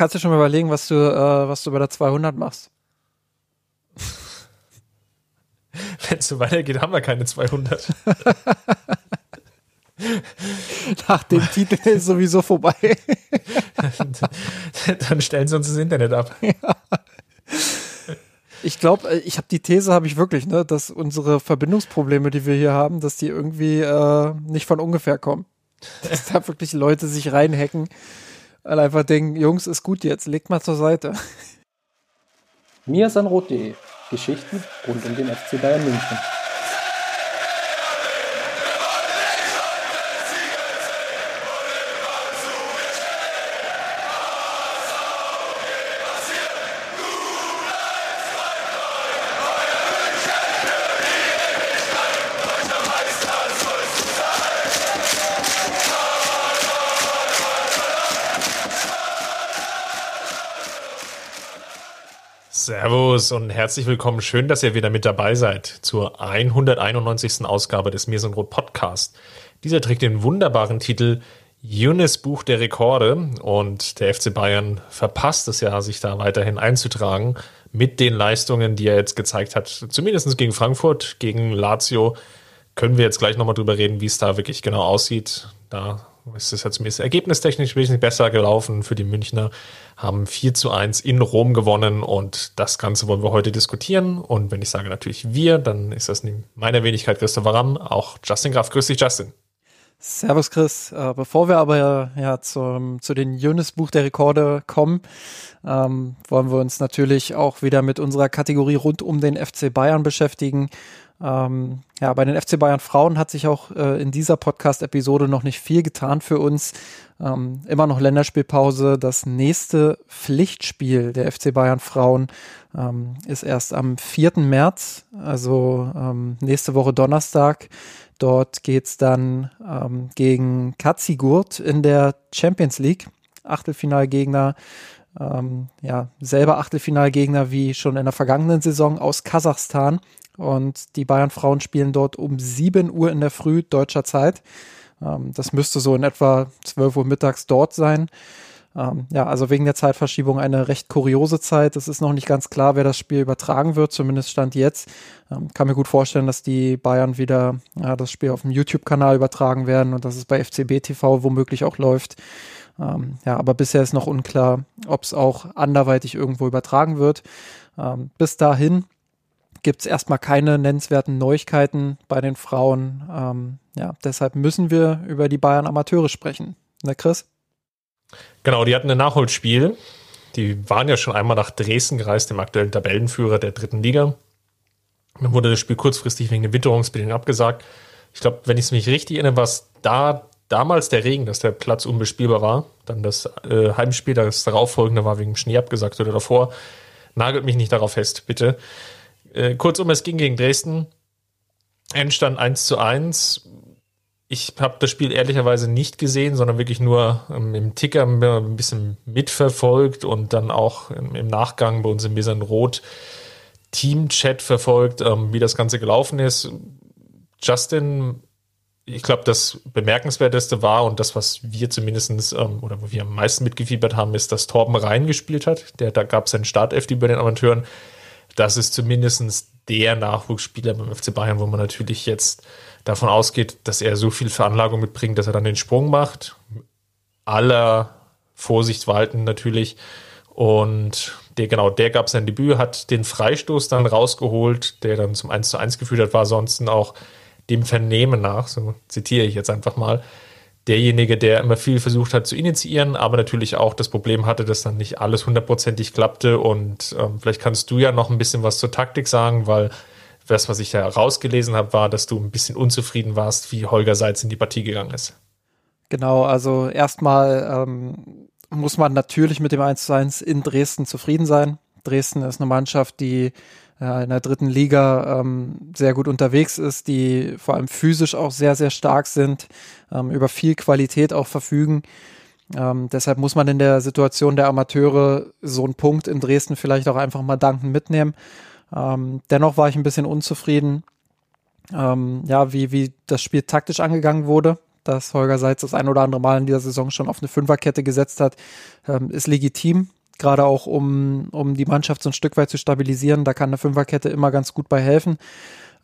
kannst du schon mal überlegen, was du, äh, was du bei der 200 machst. Wenn es so weitergeht, haben wir keine 200. Nach dem Titel ist sowieso vorbei. Dann stellen sie uns das Internet ab. Ja. Ich glaube, äh, ich habe die These, habe ich wirklich, ne, dass unsere Verbindungsprobleme, die wir hier haben, dass die irgendwie äh, nicht von ungefähr kommen. Dass da wirklich Leute sich reinhacken und einfach denken, Jungs, ist gut jetzt, legt mal zur Seite. Miasanrot.de Geschichten rund um den FC Bayern München. Servus und herzlich willkommen. Schön, dass ihr wieder mit dabei seid zur 191. Ausgabe des Mir sind Rot Podcast. Dieser trägt den wunderbaren Titel Junis Buch der Rekorde und der FC Bayern verpasst es ja, sich da weiterhin einzutragen mit den Leistungen, die er jetzt gezeigt hat. Zumindest gegen Frankfurt, gegen Lazio. Können wir jetzt gleich nochmal drüber reden, wie es da wirklich genau aussieht. Da ist es ja zumindest ergebnistechnisch wesentlich besser gelaufen für die Münchner, haben 4 zu 1 in Rom gewonnen und das Ganze wollen wir heute diskutieren. Und wenn ich sage natürlich wir, dann ist das in meiner Wenigkeit Christopher Ramm, auch Justin Graf. Grüß dich, Justin. Servus Chris. Äh, bevor wir aber ja zum, zu den Jonas Buch der Rekorde kommen, ähm, wollen wir uns natürlich auch wieder mit unserer Kategorie rund um den FC Bayern beschäftigen. Ähm, ja, bei den FC Bayern Frauen hat sich auch äh, in dieser Podcast-Episode noch nicht viel getan für uns. Ähm, immer noch Länderspielpause. Das nächste Pflichtspiel der FC Bayern Frauen ähm, ist erst am 4. März, also ähm, nächste Woche Donnerstag. Dort geht's dann ähm, gegen Katzigurt in der Champions League. Achtelfinalgegner ähm, ja, selber Achtelfinalgegner wie schon in der vergangenen Saison aus Kasachstan. Und die Bayern Frauen spielen dort um 7 Uhr in der Früh deutscher Zeit. Ähm, das müsste so in etwa 12 Uhr mittags dort sein. Ähm, ja, also wegen der Zeitverschiebung eine recht kuriose Zeit. Es ist noch nicht ganz klar, wer das Spiel übertragen wird, zumindest stand jetzt. Ähm, kann mir gut vorstellen, dass die Bayern wieder ja, das Spiel auf dem YouTube-Kanal übertragen werden und dass es bei FCB TV womöglich auch läuft. Ja, aber bisher ist noch unklar, ob es auch anderweitig irgendwo übertragen wird. Bis dahin gibt es erstmal keine nennenswerten Neuigkeiten bei den Frauen. Ähm, ja, deshalb müssen wir über die Bayern Amateure sprechen. Ne, Chris? Genau, die hatten ein Nachholspiel. Die waren ja schon einmal nach Dresden gereist, dem aktuellen Tabellenführer der dritten Liga. Dann wurde das Spiel kurzfristig wegen den Witterungsbedingungen abgesagt. Ich glaube, wenn ich es mich richtig erinnere, war es da damals der Regen, dass der Platz unbespielbar war. Dann das äh, Heimspiel, das darauffolgende war wegen Schnee abgesagt oder davor. Nagelt mich nicht darauf fest, bitte. Äh, kurzum, es ging gegen Dresden. Endstand 1 zu 1. Ich habe das Spiel ehrlicherweise nicht gesehen, sondern wirklich nur ähm, im Ticker ein bisschen mitverfolgt und dann auch im, im Nachgang bei uns im Besan Rot Team-Chat verfolgt, ähm, wie das Ganze gelaufen ist. Justin, ich glaube, das Bemerkenswerteste war und das, was wir zumindestens ähm, oder wo wir am meisten mitgefiebert haben, ist, dass Torben Rhein gespielt hat. Der, da gab es einen Startelf bei den Amateuren das ist zumindest der Nachwuchsspieler beim FC Bayern, wo man natürlich jetzt davon ausgeht, dass er so viel Veranlagung mitbringt, dass er dann den Sprung macht. Aller Vorsicht walten natürlich. Und der, genau, der gab sein Debüt, hat den Freistoß dann rausgeholt, der dann zum 1 zu 1 geführt hat, war sonst auch dem Vernehmen nach, so zitiere ich jetzt einfach mal, derjenige, der immer viel versucht hat zu initiieren, aber natürlich auch das Problem hatte, dass dann nicht alles hundertprozentig klappte. Und ähm, vielleicht kannst du ja noch ein bisschen was zur Taktik sagen, weil das, was ich da rausgelesen habe, war, dass du ein bisschen unzufrieden warst, wie Holger Seitz in die Partie gegangen ist. Genau, also erstmal ähm, muss man natürlich mit dem 1 zu 1 in Dresden zufrieden sein. Dresden ist eine Mannschaft, die ja, in der dritten Liga ähm, sehr gut unterwegs ist, die vor allem physisch auch sehr, sehr stark sind, ähm, über viel Qualität auch verfügen. Ähm, deshalb muss man in der Situation der Amateure so einen Punkt in Dresden vielleicht auch einfach mal danken mitnehmen. Ähm, dennoch war ich ein bisschen unzufrieden, ähm, ja, wie, wie das Spiel taktisch angegangen wurde. dass Holger Seitz das ein oder andere Mal in dieser Saison schon auf eine Fünferkette gesetzt hat, ähm, ist legitim. Gerade auch, um, um die Mannschaft so ein Stück weit zu stabilisieren. Da kann eine Fünferkette immer ganz gut bei helfen.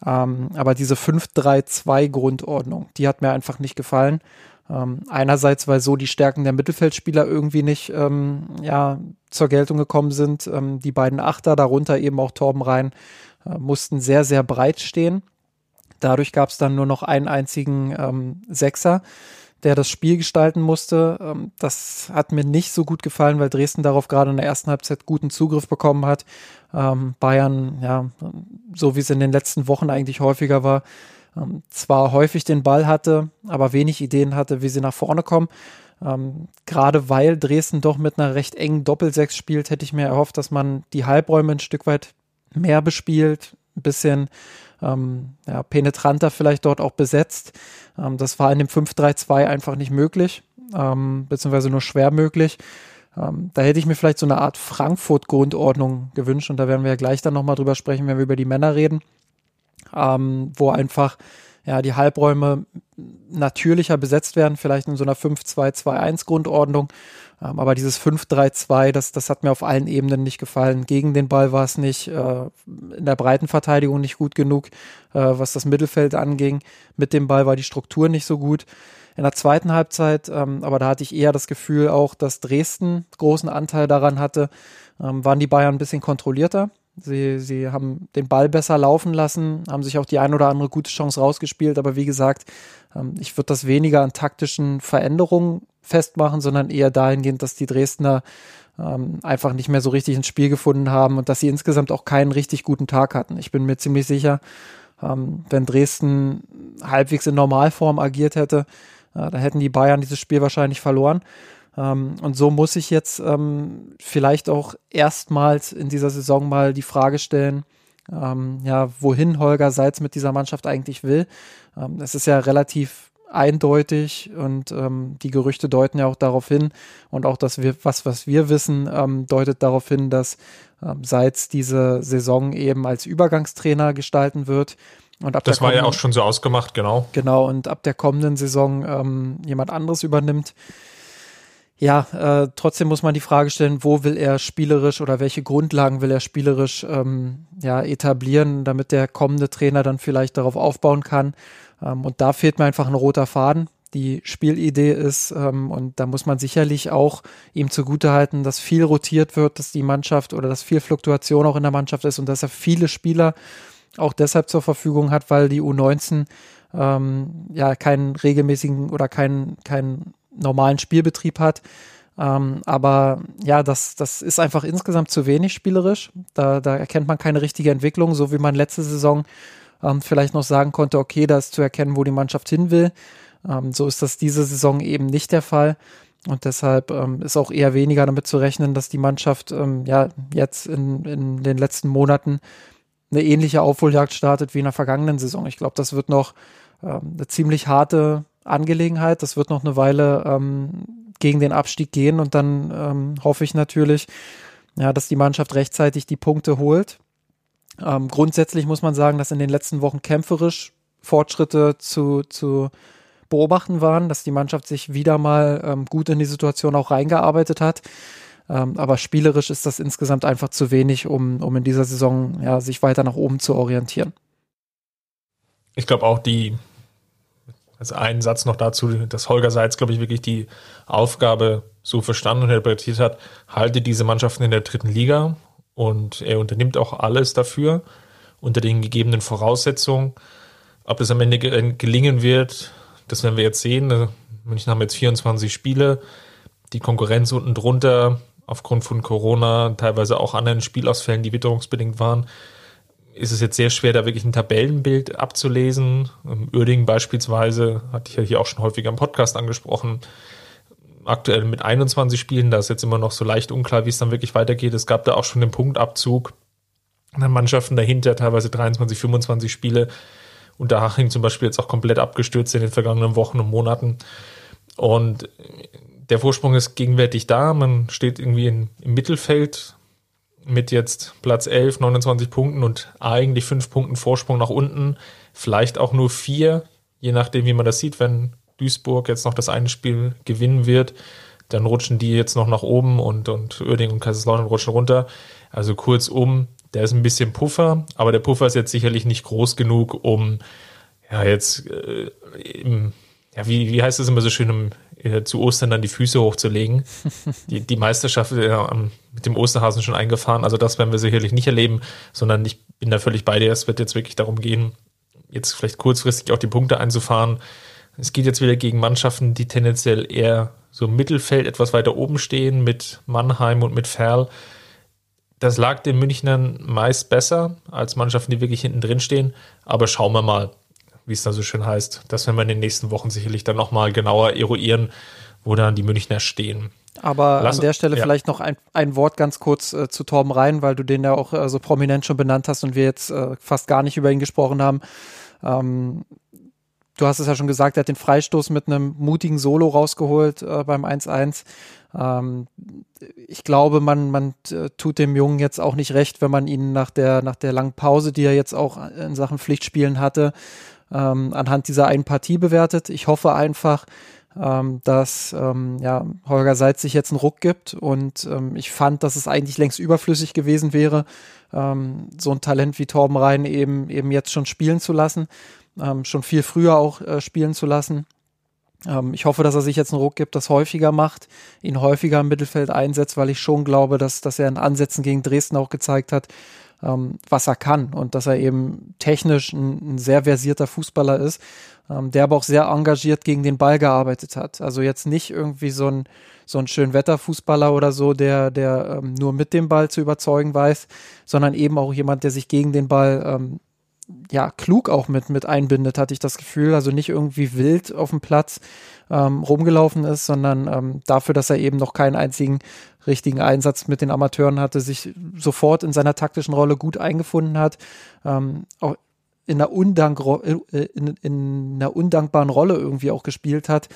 Ähm, aber diese 5-3-2-Grundordnung, die hat mir einfach nicht gefallen. Ähm, einerseits, weil so die Stärken der Mittelfeldspieler irgendwie nicht ähm, ja, zur Geltung gekommen sind. Ähm, die beiden Achter, darunter eben auch Torben Rhein, äh, mussten sehr, sehr breit stehen. Dadurch gab es dann nur noch einen einzigen ähm, Sechser, der das Spiel gestalten musste. Ähm, das hat mir nicht so gut gefallen, weil Dresden darauf gerade in der ersten Halbzeit guten Zugriff bekommen hat. Ähm, Bayern, ja, so wie es in den letzten Wochen eigentlich häufiger war, ähm, zwar häufig den Ball hatte, aber wenig Ideen hatte, wie sie nach vorne kommen. Ähm, Gerade weil Dresden doch mit einer recht engen Doppelsechs spielt, hätte ich mir erhofft, dass man die Halbräume ein Stück weit mehr bespielt, ein bisschen ähm, ja, penetranter vielleicht dort auch besetzt. Ähm, das war in dem 5-3-2 einfach nicht möglich, ähm, beziehungsweise nur schwer möglich. Ähm, da hätte ich mir vielleicht so eine Art Frankfurt-Grundordnung gewünscht und da werden wir ja gleich dann nochmal drüber sprechen, wenn wir über die Männer reden, ähm, wo einfach ja, die Halbräume natürlicher besetzt werden, vielleicht in so einer 5-2-2-1-Grundordnung ähm, aber dieses 5-3-2, das, das hat mir auf allen Ebenen nicht gefallen. Gegen den Ball war es nicht, äh, in der breiten Verteidigung nicht gut genug, äh, was das Mittelfeld anging. Mit dem Ball war die Struktur nicht so gut. In der zweiten Halbzeit, ähm, aber da hatte ich eher das Gefühl auch, dass Dresden großen Anteil daran hatte, ähm, waren die Bayern ein bisschen kontrollierter. Sie, sie haben den Ball besser laufen lassen, haben sich auch die ein oder andere gute Chance rausgespielt, aber wie gesagt, ähm, ich würde das weniger an taktischen Veränderungen festmachen, sondern eher dahingehend, dass die Dresdner ähm, einfach nicht mehr so richtig ins Spiel gefunden haben und dass sie insgesamt auch keinen richtig guten Tag hatten. Ich bin mir ziemlich sicher, ähm, wenn Dresden halbwegs in Normalform agiert hätte, äh, dann hätten die Bayern dieses Spiel wahrscheinlich verloren. Ähm, und so muss ich jetzt ähm, vielleicht auch erstmals in dieser Saison mal die Frage stellen, ähm, ja, wohin Holger Seitz mit dieser Mannschaft eigentlich will. Ähm, es ist ja relativ eindeutig und ähm, die Gerüchte deuten ja auch darauf hin und auch das wir, was, was wir wissen, ähm, deutet darauf hin, dass ähm, Seitz diese Saison eben als Übergangstrainer gestalten wird. Und ab das war ja auch schon so ausgemacht, genau. Genau, und ab der kommenden Saison ähm, jemand anderes übernimmt. Ja, äh, trotzdem muss man die Frage stellen, wo will er spielerisch oder welche Grundlagen will er spielerisch ähm, ja, etablieren, damit der kommende Trainer dann vielleicht darauf aufbauen kann. Ähm, und da fehlt mir einfach ein roter Faden. Die Spielidee ist, ähm, und da muss man sicherlich auch ihm zugutehalten, dass viel rotiert wird, dass die Mannschaft oder dass viel Fluktuation auch in der Mannschaft ist und dass er viele Spieler auch deshalb zur Verfügung hat, weil die U19 ähm, ja keinen regelmäßigen oder keinen, keinen normalen Spielbetrieb hat. Ähm, aber ja, das, das ist einfach insgesamt zu wenig spielerisch. Da, da erkennt man keine richtige Entwicklung, so wie man letzte Saison ähm, vielleicht noch sagen konnte, okay, da ist zu erkennen, wo die Mannschaft hin will. Ähm, so ist das diese Saison eben nicht der Fall. Und deshalb ähm, ist auch eher weniger damit zu rechnen, dass die Mannschaft ähm, ja jetzt in, in den letzten Monaten eine ähnliche Aufholjagd startet wie in der vergangenen Saison. Ich glaube, das wird noch ähm, eine ziemlich harte Angelegenheit. Das wird noch eine Weile ähm, gegen den Abstieg gehen und dann ähm, hoffe ich natürlich, ja, dass die Mannschaft rechtzeitig die Punkte holt. Ähm, grundsätzlich muss man sagen, dass in den letzten Wochen kämpferisch Fortschritte zu, zu beobachten waren, dass die Mannschaft sich wieder mal ähm, gut in die Situation auch reingearbeitet hat. Ähm, aber spielerisch ist das insgesamt einfach zu wenig, um, um in dieser Saison ja, sich weiter nach oben zu orientieren. Ich glaube auch die, also ein Satz noch dazu, dass Holger Seitz, glaube ich, wirklich die Aufgabe so verstanden und interpretiert hat, halte diese Mannschaften in der dritten Liga und er unternimmt auch alles dafür unter den gegebenen Voraussetzungen. Ob es am Ende gelingen wird, das werden wir jetzt sehen. Also, München haben jetzt 24 Spiele. Die Konkurrenz unten drunter aufgrund von Corona, teilweise auch anderen Spielausfällen, die witterungsbedingt waren, ist es jetzt sehr schwer, da wirklich ein Tabellenbild abzulesen. Uerdingen beispielsweise, hatte ich ja hier auch schon häufiger im Podcast angesprochen, aktuell mit 21 Spielen, da ist jetzt immer noch so leicht unklar, wie es dann wirklich weitergeht. Es gab da auch schon den Punktabzug. Dann Mannschaften dahinter, teilweise 23, 25 Spiele. Und da Haching zum Beispiel jetzt auch komplett abgestürzt in den vergangenen Wochen und Monaten. Und der Vorsprung ist gegenwärtig da. Man steht irgendwie in, im Mittelfeld mit jetzt Platz 11, 29 Punkten und eigentlich fünf Punkten Vorsprung nach unten. Vielleicht auch nur vier, je nachdem, wie man das sieht, wenn Duisburg jetzt noch das eine Spiel gewinnen wird. Dann rutschen die jetzt noch nach oben und, und Uerdingen und Kaiserslautern rutschen runter. Also kurzum, der ist ein bisschen Puffer, aber der Puffer ist jetzt sicherlich nicht groß genug, um ja jetzt äh, im, ja, wie, wie heißt es immer so schön, um äh, zu Ostern dann die Füße hochzulegen. die, die Meisterschaft äh, mit dem Osterhasen schon eingefahren. Also das werden wir sicherlich nicht erleben, sondern ich bin da völlig bei dir. Es wird jetzt wirklich darum gehen, jetzt vielleicht kurzfristig auch die Punkte einzufahren. Es geht jetzt wieder gegen Mannschaften, die tendenziell eher so im Mittelfeld etwas weiter oben stehen mit Mannheim und mit Ferl. Das lag den Münchnern meist besser als Mannschaften, die wirklich hinten drin stehen. Aber schauen wir mal, wie es da so schön heißt. Das werden wir in den nächsten Wochen sicherlich dann nochmal genauer eruieren, wo dann die Münchner stehen. Aber Lass, an der Stelle ja. vielleicht noch ein, ein Wort ganz kurz äh, zu Torben Rhein, weil du den ja auch äh, so prominent schon benannt hast und wir jetzt äh, fast gar nicht über ihn gesprochen haben. Ähm, du hast es ja schon gesagt, er hat den Freistoß mit einem mutigen Solo rausgeholt äh, beim 1-1. Ähm, ich glaube, man, man äh, tut dem Jungen jetzt auch nicht recht, wenn man ihn nach der, nach der langen Pause, die er jetzt auch in Sachen Pflichtspielen hatte, ähm, anhand dieser einen Partie bewertet. Ich hoffe einfach, ähm, dass ähm, ja, Holger Seitz sich jetzt einen Ruck gibt und ähm, ich fand, dass es eigentlich längst überflüssig gewesen wäre, ähm, so ein Talent wie Torben Rhein eben, eben jetzt schon spielen zu lassen, ähm, schon viel früher auch äh, spielen zu lassen. Ich hoffe, dass er sich jetzt einen Ruck gibt, das häufiger macht, ihn häufiger im Mittelfeld einsetzt, weil ich schon glaube, dass, dass er in Ansätzen gegen Dresden auch gezeigt hat, ähm, was er kann und dass er eben technisch ein, ein sehr versierter Fußballer ist, ähm, der aber auch sehr engagiert gegen den Ball gearbeitet hat. Also jetzt nicht irgendwie so ein so ein Schönwetterfußballer oder so, der der ähm, nur mit dem Ball zu überzeugen weiß, sondern eben auch jemand, der sich gegen den Ball ähm, ja, klug auch mit, mit einbindet, hatte ich das Gefühl. Also nicht irgendwie wild auf dem Platz ähm, rumgelaufen ist, sondern ähm, dafür, dass er eben noch keinen einzigen richtigen Einsatz mit den Amateuren hatte, sich sofort in seiner taktischen Rolle gut eingefunden hat, ähm, auch in einer, Undank äh, in, in einer undankbaren Rolle irgendwie auch gespielt hat,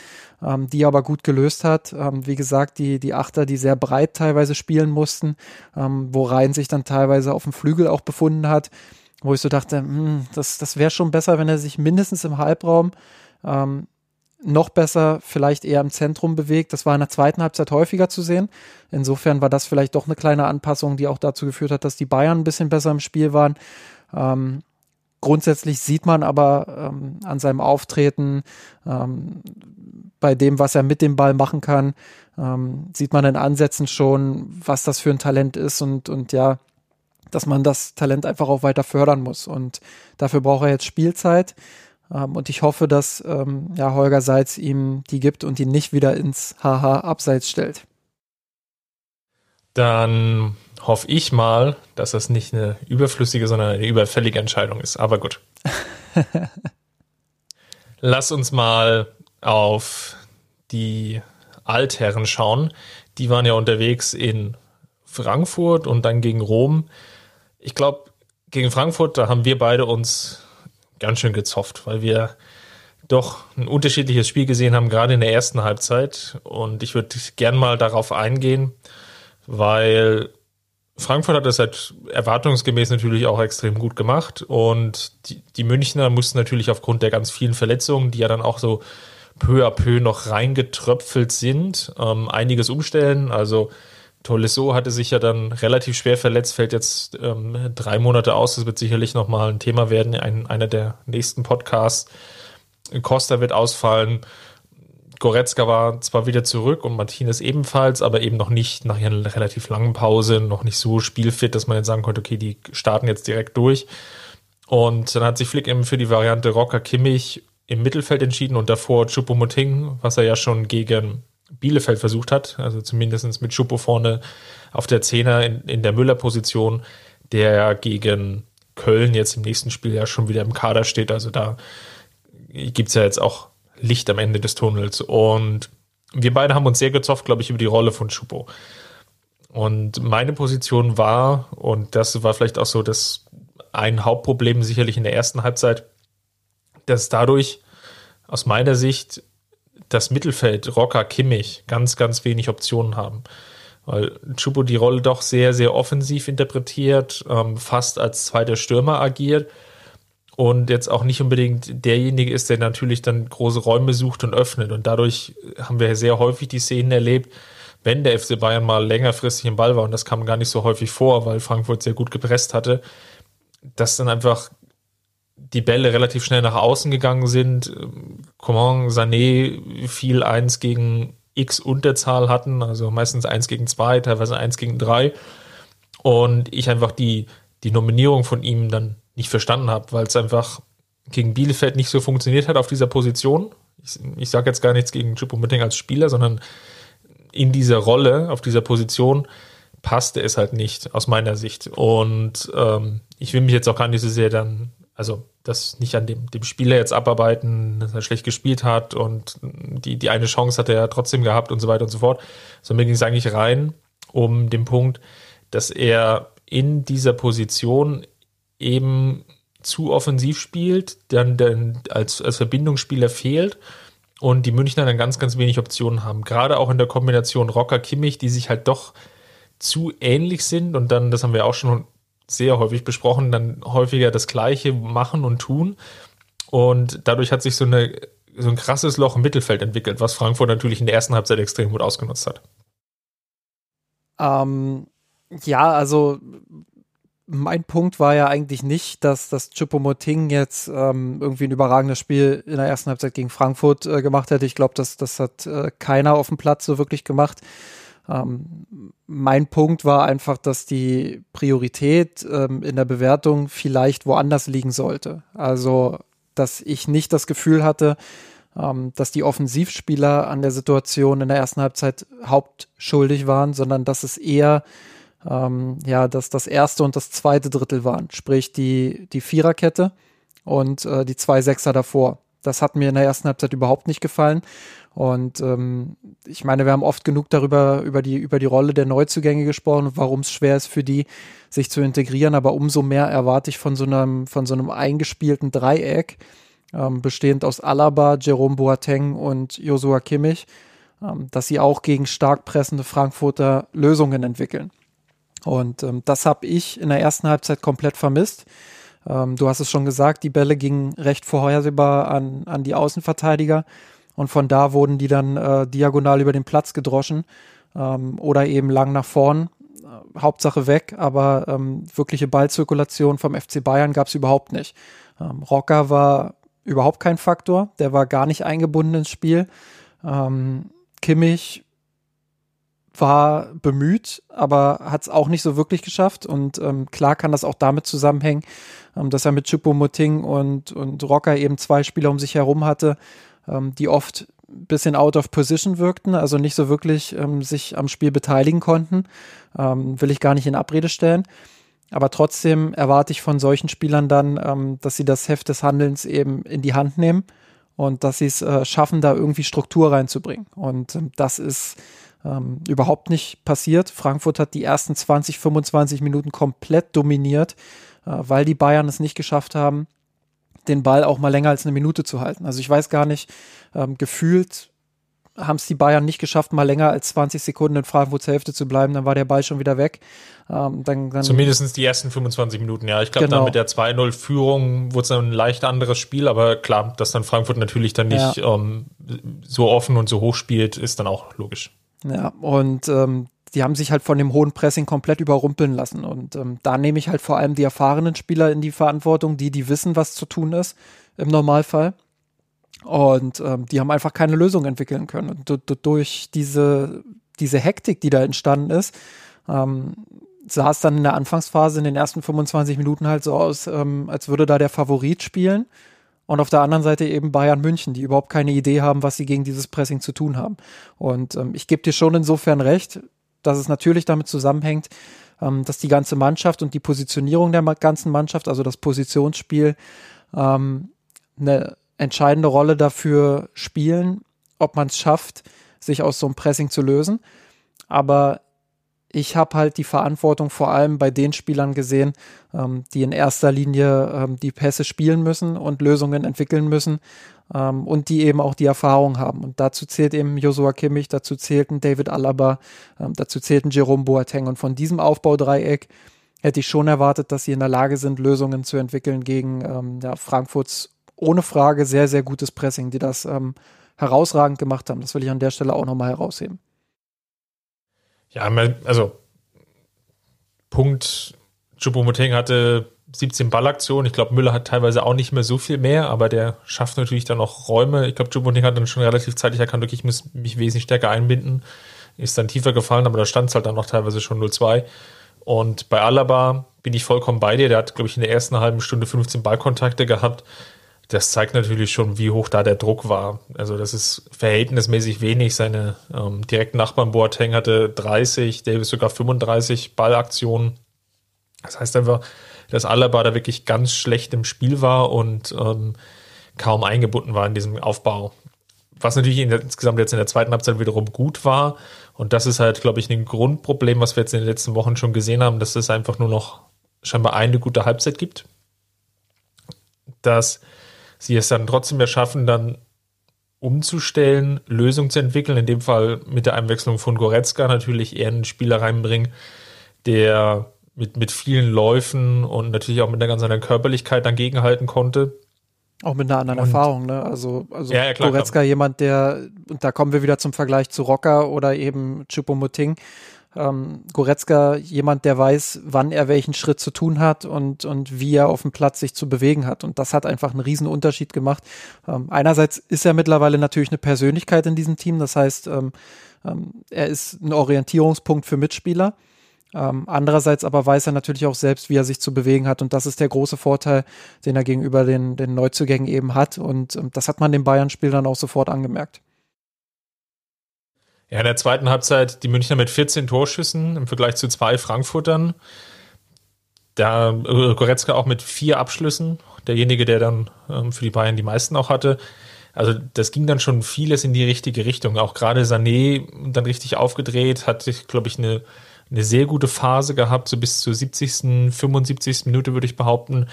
ähm, die aber gut gelöst hat. Ähm, wie gesagt, die, die Achter, die sehr breit teilweise spielen mussten, ähm, wo Rhein sich dann teilweise auf dem Flügel auch befunden hat, wo ich so dachte, hm, das, das wäre schon besser, wenn er sich mindestens im Halbraum ähm, noch besser vielleicht eher im Zentrum bewegt. Das war in der zweiten Halbzeit häufiger zu sehen. Insofern war das vielleicht doch eine kleine Anpassung, die auch dazu geführt hat, dass die Bayern ein bisschen besser im Spiel waren. Ähm, grundsätzlich sieht man aber ähm, an seinem Auftreten, ähm, bei dem, was er mit dem Ball machen kann, ähm, sieht man in Ansätzen schon, was das für ein Talent ist und, und ja, dass man das Talent einfach auch weiter fördern muss. Und dafür braucht er jetzt Spielzeit. Ähm, und ich hoffe, dass ähm, ja, Holger Seitz ihm die gibt und ihn nicht wieder ins HH Abseits stellt. Dann hoffe ich mal, dass das nicht eine überflüssige, sondern eine überfällige Entscheidung ist. Aber gut. Lass uns mal auf die Altherren schauen. Die waren ja unterwegs in Frankfurt und dann gegen Rom. Ich glaube, gegen Frankfurt, da haben wir beide uns ganz schön gezofft, weil wir doch ein unterschiedliches Spiel gesehen haben, gerade in der ersten Halbzeit. Und ich würde gern mal darauf eingehen, weil Frankfurt hat das halt erwartungsgemäß natürlich auch extrem gut gemacht. Und die, die Münchner mussten natürlich aufgrund der ganz vielen Verletzungen, die ja dann auch so peu à peu noch reingetröpfelt sind, ähm, einiges umstellen. Also Tolisso hatte sich ja dann relativ schwer verletzt, fällt jetzt ähm, drei Monate aus. Das wird sicherlich nochmal ein Thema werden, ein, einer der nächsten Podcasts. Costa wird ausfallen. Goretzka war zwar wieder zurück und Martinez ebenfalls, aber eben noch nicht nach einer relativ langen Pause, noch nicht so spielfit, dass man jetzt sagen konnte, okay, die starten jetzt direkt durch. Und dann hat sich Flick eben für die Variante Rocker Kimmich im Mittelfeld entschieden und davor Chupomoting, was er ja schon gegen Bielefeld versucht hat, also zumindest mit Schuppo vorne auf der Zehner in, in der Müller-Position, der gegen Köln jetzt im nächsten Spiel ja schon wieder im Kader steht. Also da gibt es ja jetzt auch Licht am Ende des Tunnels. Und wir beide haben uns sehr gezofft, glaube ich, über die Rolle von Schuppo. Und meine Position war, und das war vielleicht auch so das ein Hauptproblem sicherlich in der ersten Halbzeit, dass dadurch aus meiner Sicht das Mittelfeld, Rocker, Kimmich, ganz, ganz wenig Optionen haben. Weil Chupo die Rolle doch sehr, sehr offensiv interpretiert, ähm, fast als zweiter Stürmer agiert. und jetzt auch nicht unbedingt derjenige ist, der natürlich dann große Räume sucht und öffnet. Und dadurch haben wir sehr häufig die Szenen erlebt, wenn der FC Bayern mal längerfristig im Ball war, und das kam gar nicht so häufig vor, weil Frankfurt sehr gut gepresst hatte, dass dann einfach die Bälle relativ schnell nach außen gegangen sind. Coman, Sané viel eins gegen X Unterzahl hatten, also meistens eins gegen zwei, teilweise eins gegen drei. Und ich einfach die, die Nominierung von ihm dann nicht verstanden habe, weil es einfach gegen Bielefeld nicht so funktioniert hat auf dieser Position. Ich, ich sage jetzt gar nichts gegen Choupo-Moting als Spieler, sondern in dieser Rolle, auf dieser Position passte es halt nicht aus meiner Sicht. Und ähm, ich will mich jetzt auch gar nicht so sehr dann, also das nicht an dem, dem Spieler jetzt abarbeiten, dass er schlecht gespielt hat und die, die eine Chance hat er ja trotzdem gehabt und so weiter und so fort. Sondern mir ging es eigentlich rein um den Punkt, dass er in dieser Position eben zu offensiv spielt, dann, dann als, als Verbindungsspieler fehlt und die Münchner dann ganz, ganz wenig Optionen haben. Gerade auch in der Kombination Rocker-Kimmich, die sich halt doch zu ähnlich sind und dann, das haben wir auch schon sehr häufig besprochen, dann häufiger das Gleiche machen und tun. Und dadurch hat sich so, eine, so ein krasses Loch im Mittelfeld entwickelt, was Frankfurt natürlich in der ersten Halbzeit extrem gut ausgenutzt hat. Ähm, ja, also mein Punkt war ja eigentlich nicht, dass das Chupomoting jetzt ähm, irgendwie ein überragendes Spiel in der ersten Halbzeit gegen Frankfurt äh, gemacht hätte. Ich glaube, das, das hat äh, keiner auf dem Platz so wirklich gemacht. Ähm, mein Punkt war einfach, dass die Priorität ähm, in der Bewertung vielleicht woanders liegen sollte. Also, dass ich nicht das Gefühl hatte, ähm, dass die Offensivspieler an der Situation in der ersten Halbzeit hauptschuldig waren, sondern dass es eher ähm, ja, dass das erste und das zweite Drittel waren, sprich die, die Viererkette und äh, die zwei Sechser davor. Das hat mir in der ersten Halbzeit überhaupt nicht gefallen. Und ähm, ich meine, wir haben oft genug darüber, über die, über die Rolle der Neuzugänge gesprochen und warum es schwer ist für die, sich zu integrieren. Aber umso mehr erwarte ich von so einem, von so einem eingespielten Dreieck, ähm, bestehend aus Alaba, Jerome Boateng und Josua Kimmich, ähm, dass sie auch gegen stark pressende Frankfurter Lösungen entwickeln. Und ähm, das habe ich in der ersten Halbzeit komplett vermisst. Ähm, du hast es schon gesagt, die Bälle gingen recht vorhersehbar an, an die Außenverteidiger und von da wurden die dann äh, diagonal über den Platz gedroschen ähm, oder eben lang nach vorn. Äh, Hauptsache weg, aber ähm, wirkliche Ballzirkulation vom FC Bayern gab es überhaupt nicht. Ähm, Rocker war überhaupt kein Faktor, der war gar nicht eingebunden ins Spiel. Ähm, Kimmich war bemüht, aber hat es auch nicht so wirklich geschafft. Und ähm, klar kann das auch damit zusammenhängen, ähm, dass er mit Choupo-Moting und, und Rocker eben zwei Spieler um sich herum hatte, ähm, die oft ein bisschen out of position wirkten, also nicht so wirklich ähm, sich am Spiel beteiligen konnten. Ähm, will ich gar nicht in Abrede stellen. Aber trotzdem erwarte ich von solchen Spielern dann, ähm, dass sie das Heft des Handelns eben in die Hand nehmen und dass sie es äh, schaffen, da irgendwie Struktur reinzubringen. Und das ist ähm, überhaupt nicht passiert. Frankfurt hat die ersten 20, 25 Minuten komplett dominiert, äh, weil die Bayern es nicht geschafft haben, den Ball auch mal länger als eine Minute zu halten. Also ich weiß gar nicht, ähm, gefühlt haben es die Bayern nicht geschafft, mal länger als 20 Sekunden in Frankfurts Hälfte zu bleiben, dann war der Ball schon wieder weg. Ähm, dann, dann Zumindest die ersten 25 Minuten, ja. Ich glaube, genau. dann mit der 2-0-Führung wurde es ein leicht anderes Spiel, aber klar, dass dann Frankfurt natürlich dann nicht ja. ähm, so offen und so hoch spielt, ist dann auch logisch. Ja, und ähm, die haben sich halt von dem hohen Pressing komplett überrumpeln lassen. Und ähm, da nehme ich halt vor allem die erfahrenen Spieler in die Verantwortung, die, die wissen, was zu tun ist im Normalfall. Und ähm, die haben einfach keine Lösung entwickeln können. Und durch diese, diese Hektik, die da entstanden ist, ähm, sah es dann in der Anfangsphase in den ersten 25 Minuten halt so aus, ähm, als würde da der Favorit spielen und auf der anderen Seite eben Bayern München, die überhaupt keine Idee haben, was sie gegen dieses Pressing zu tun haben. Und ähm, ich gebe dir schon insofern recht, dass es natürlich damit zusammenhängt, ähm, dass die ganze Mannschaft und die Positionierung der ganzen Mannschaft, also das Positionsspiel, ähm, eine entscheidende Rolle dafür spielen, ob man es schafft, sich aus so einem Pressing zu lösen. Aber ich habe halt die Verantwortung vor allem bei den Spielern gesehen, ähm, die in erster Linie ähm, die Pässe spielen müssen und Lösungen entwickeln müssen ähm, und die eben auch die Erfahrung haben. Und dazu zählt eben Joshua Kimmich, dazu zählten David Alaba, ähm, dazu zählten Jerome Boateng. Und von diesem Aufbaudreieck hätte ich schon erwartet, dass sie in der Lage sind, Lösungen zu entwickeln gegen ähm, ja, Frankfurts ohne Frage sehr, sehr gutes Pressing, die das ähm, herausragend gemacht haben. Das will ich an der Stelle auch nochmal herausheben. Ja, also Punkt, Choupo-Moting hatte 17 Ballaktionen. Ich glaube, Müller hat teilweise auch nicht mehr so viel mehr, aber der schafft natürlich dann auch Räume. Ich glaube, Choupo-Moting hat dann schon relativ zeitig erkannt, okay, ich muss mich wesentlich stärker einbinden. Ist dann tiefer gefallen, aber da stand es halt dann noch teilweise schon 0-2. Und bei Alaba bin ich vollkommen bei dir. Der hat, glaube ich, in der ersten halben Stunde 15 Ballkontakte gehabt. Das zeigt natürlich schon, wie hoch da der Druck war. Also das ist verhältnismäßig wenig. Seine ähm, direkten Nachbarn Boateng hatte 30, Davis sogar 35 Ballaktionen. Das heißt einfach, dass Alaba da wirklich ganz schlecht im Spiel war und ähm, kaum eingebunden war in diesem Aufbau. Was natürlich insgesamt jetzt in der zweiten Halbzeit wiederum gut war. Und das ist halt, glaube ich, ein Grundproblem, was wir jetzt in den letzten Wochen schon gesehen haben, dass es einfach nur noch scheinbar eine gute Halbzeit gibt. Dass sie es dann trotzdem mehr schaffen, dann umzustellen, Lösungen zu entwickeln. In dem Fall mit der Einwechslung von Goretzka natürlich eher einen Spieler reinbringen, der mit, mit vielen Läufen und natürlich auch mit einer ganz anderen Körperlichkeit dagegenhalten konnte. Auch mit einer anderen und, Erfahrung, ne? Also, also ja, ja, klar, Goretzka klar. jemand, der, und da kommen wir wieder zum Vergleich zu Rocker oder eben Chupomoting. Ähm, Goretzka jemand, der weiß, wann er welchen Schritt zu tun hat und, und wie er auf dem Platz sich zu bewegen hat. Und das hat einfach einen riesen Unterschied gemacht. Ähm, einerseits ist er mittlerweile natürlich eine Persönlichkeit in diesem Team. Das heißt, ähm, ähm er ist ein Orientierungspunkt für Mitspieler. Ähm, andererseits aber weiß er natürlich auch selbst, wie er sich zu bewegen hat. Und das ist der große Vorteil, den er gegenüber den, den Neuzugängen eben hat. Und ähm, das hat man dem Bayern-Spiel dann auch sofort angemerkt. Ja, in der zweiten Halbzeit die Münchner mit 14 Torschüssen im Vergleich zu zwei Frankfurtern. Da äh, Goretzka auch mit vier Abschlüssen, derjenige, der dann ähm, für die Bayern die meisten auch hatte. Also das ging dann schon vieles in die richtige Richtung. Auch gerade Sané dann richtig aufgedreht, hat, glaube ich, eine eine sehr gute Phase gehabt, so bis zur 70., 75. Minute würde ich behaupten.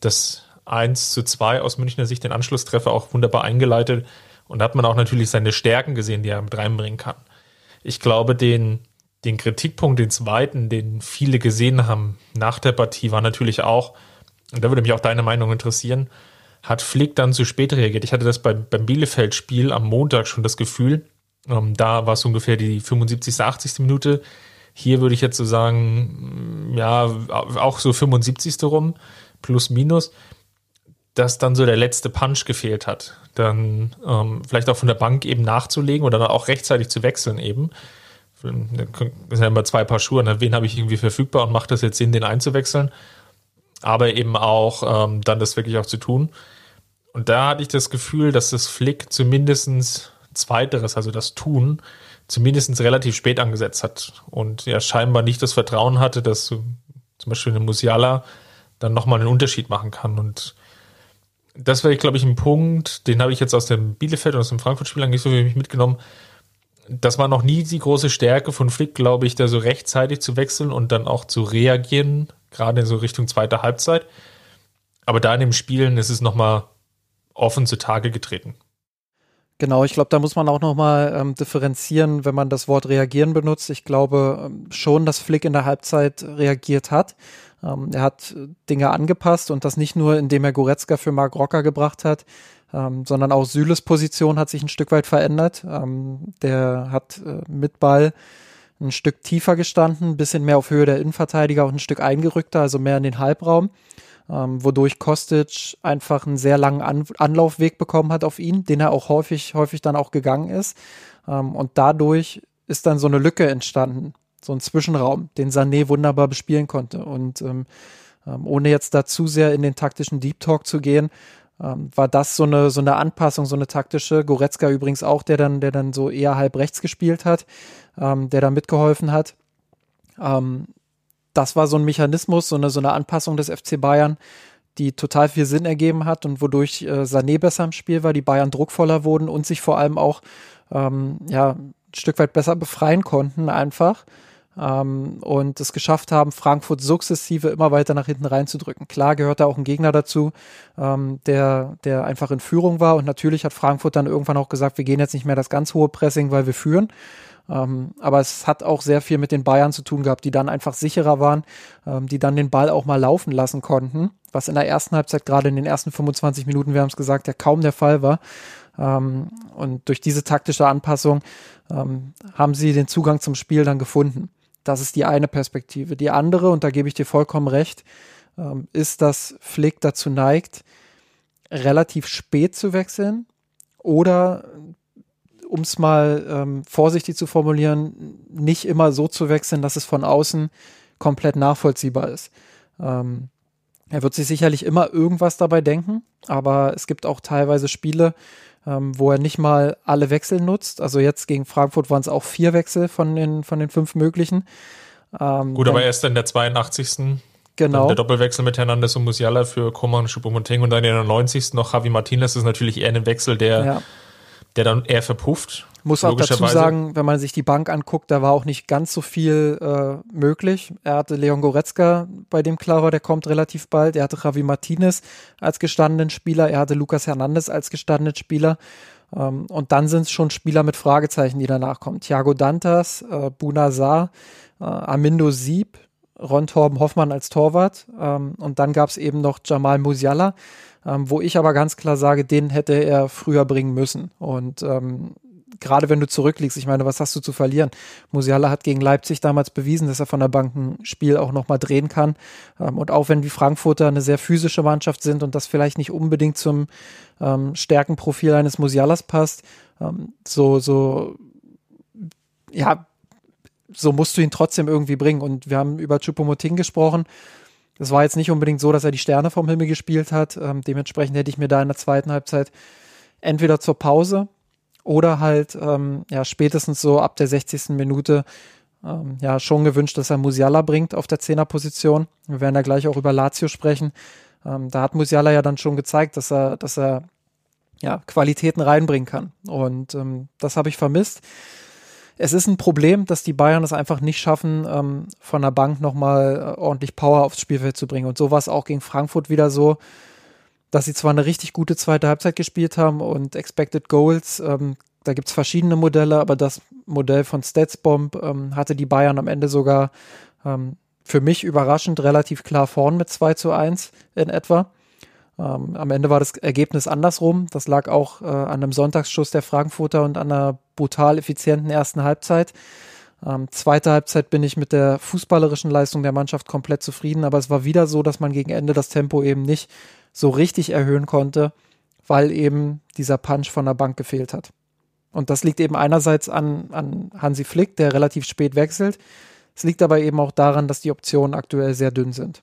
Das 1 zu 2 aus Münchner Sicht, den Anschlusstreffer auch wunderbar eingeleitet. Und da hat man auch natürlich seine Stärken gesehen, die er mit reinbringen kann. Ich glaube, den, den Kritikpunkt, den zweiten, den viele gesehen haben nach der Partie, war natürlich auch, und da würde mich auch deine Meinung interessieren, hat Flick dann zu spät reagiert. Ich hatte das beim, beim Bielefeld-Spiel am Montag schon das Gefühl, ähm, da war es ungefähr die 75., 80. Minute, hier würde ich jetzt so sagen, ja, auch so 75. rum, plus minus, dass dann so der letzte Punch gefehlt hat. Dann ähm, vielleicht auch von der Bank eben nachzulegen oder dann auch rechtzeitig zu wechseln eben. Das sind ja immer zwei Paar Schuhe, ne? wen habe ich irgendwie verfügbar und macht das jetzt Sinn, den einzuwechseln. Aber eben auch ähm, dann das wirklich auch zu tun. Und da hatte ich das Gefühl, dass das Flick zumindest zweiteres, also das Tun, zumindest relativ spät angesetzt hat und ja scheinbar nicht das Vertrauen hatte, dass zum Beispiel eine Musiala dann nochmal einen Unterschied machen kann. Und das wäre, glaube ich, ein Punkt, den habe ich jetzt aus dem Bielefeld und aus dem Frankfurt-Spiel eigentlich so für mich mitgenommen. Das war noch nie die große Stärke von Flick, glaube ich, da so rechtzeitig zu wechseln und dann auch zu reagieren, gerade in so Richtung zweiter Halbzeit. Aber da in dem Spielen ist es nochmal offen zutage getreten. Genau, ich glaube, da muss man auch nochmal ähm, differenzieren, wenn man das Wort reagieren benutzt. Ich glaube ähm, schon, dass Flick in der Halbzeit reagiert hat. Ähm, er hat Dinge angepasst und das nicht nur, indem er Goretzka für Marc Rocker gebracht hat, ähm, sondern auch Süles Position hat sich ein Stück weit verändert. Ähm, der hat äh, mit Ball ein Stück tiefer gestanden, ein bisschen mehr auf Höhe der Innenverteidiger und ein Stück eingerückter, also mehr in den Halbraum ähm, wodurch Kostic einfach einen sehr langen An Anlaufweg bekommen hat auf ihn, den er auch häufig, häufig dann auch gegangen ist. Ähm, und dadurch ist dann so eine Lücke entstanden, so ein Zwischenraum, den Sané wunderbar bespielen konnte. Und ähm, ähm ohne jetzt da zu sehr in den taktischen Deep Talk zu gehen, ähm, war das so eine, so eine Anpassung, so eine taktische. Goretzka übrigens auch, der dann, der dann so eher halb rechts gespielt hat, ähm, der da mitgeholfen hat. Ähm, das war so ein Mechanismus, so eine, so eine Anpassung des FC Bayern, die total viel Sinn ergeben hat und wodurch äh, Sané besser im Spiel war, die Bayern druckvoller wurden und sich vor allem auch ähm, ja, ein Stück weit besser befreien konnten einfach ähm, und es geschafft haben, Frankfurt sukzessive immer weiter nach hinten reinzudrücken. Klar gehört da auch ein Gegner dazu, ähm, der, der einfach in Führung war und natürlich hat Frankfurt dann irgendwann auch gesagt, wir gehen jetzt nicht mehr das ganz hohe Pressing, weil wir führen. Ähm, aber es hat auch sehr viel mit den Bayern zu tun gehabt, die dann einfach sicherer waren, ähm, die dann den Ball auch mal laufen lassen konnten, was in der ersten Halbzeit, gerade in den ersten 25 Minuten, wir haben es gesagt, ja kaum der Fall war. Ähm, und durch diese taktische Anpassung ähm, haben sie den Zugang zum Spiel dann gefunden. Das ist die eine Perspektive. Die andere, und da gebe ich dir vollkommen recht, ähm, ist, dass Flick dazu neigt, relativ spät zu wechseln oder um es mal ähm, vorsichtig zu formulieren, nicht immer so zu wechseln, dass es von außen komplett nachvollziehbar ist. Ähm, er wird sich sicherlich immer irgendwas dabei denken, aber es gibt auch teilweise Spiele, ähm, wo er nicht mal alle Wechsel nutzt. Also jetzt gegen Frankfurt waren es auch vier Wechsel von den, von den fünf möglichen. Ähm, Gut, aber erst in der 82. Genau. Der Doppelwechsel mit Hernandez und Musiala für Koman, Choupo-Moting und dann in der 90. noch Javi Martinez ist natürlich eher ein Wechsel, der, ja. Der dann eher verpufft. Muss auch dazu sagen, wenn man sich die Bank anguckt, da war auch nicht ganz so viel äh, möglich. Er hatte Leon Goretzka, bei dem klar war, der kommt relativ bald. Er hatte Javi Martinez als gestandenen Spieler. Er hatte Lucas Hernandez als gestandenen Spieler. Ähm, und dann sind es schon Spieler mit Fragezeichen, die danach kommen. Thiago Dantas, äh, Bunazar, äh, Amindo Sieb, Ron Torben Hoffmann als Torwart. Ähm, und dann gab es eben noch Jamal Musiala, ähm, wo ich aber ganz klar sage, den hätte er früher bringen müssen. Und ähm, gerade wenn du zurückliegst, ich meine, was hast du zu verlieren? Musiala hat gegen Leipzig damals bewiesen, dass er von der Bank ein Spiel auch nochmal drehen kann. Ähm, und auch wenn die Frankfurter eine sehr physische Mannschaft sind und das vielleicht nicht unbedingt zum ähm, Stärkenprofil eines Musialas passt, ähm, so, so, ja, so musst du ihn trotzdem irgendwie bringen. Und wir haben über Chupomoting gesprochen. Es war jetzt nicht unbedingt so, dass er die Sterne vom Himmel gespielt hat. Ähm, dementsprechend hätte ich mir da in der zweiten Halbzeit entweder zur Pause oder halt ähm, ja spätestens so ab der 60. Minute ähm, ja schon gewünscht, dass er Musiala bringt auf der Zehnerposition. Wir werden da gleich auch über Lazio sprechen. Ähm, da hat Musiala ja dann schon gezeigt, dass er, dass er ja Qualitäten reinbringen kann. Und ähm, das habe ich vermisst. Es ist ein Problem, dass die Bayern es einfach nicht schaffen, ähm, von der Bank nochmal äh, ordentlich Power aufs Spielfeld zu bringen. Und so war es auch gegen Frankfurt wieder so dass sie zwar eine richtig gute zweite Halbzeit gespielt haben und Expected Goals, ähm, da gibt es verschiedene Modelle, aber das Modell von Statsbomb ähm, hatte die Bayern am Ende sogar ähm, für mich überraschend relativ klar vorn mit 2 zu 1 in etwa. Ähm, am Ende war das Ergebnis andersrum. Das lag auch äh, an einem Sonntagsschuss der Frankfurter und an einer brutal effizienten ersten Halbzeit. Ähm, zweite Halbzeit bin ich mit der fußballerischen Leistung der Mannschaft komplett zufrieden, aber es war wieder so, dass man gegen Ende das Tempo eben nicht so richtig erhöhen konnte, weil eben dieser Punch von der Bank gefehlt hat. Und das liegt eben einerseits an, an Hansi Flick, der relativ spät wechselt. Es liegt aber eben auch daran, dass die Optionen aktuell sehr dünn sind.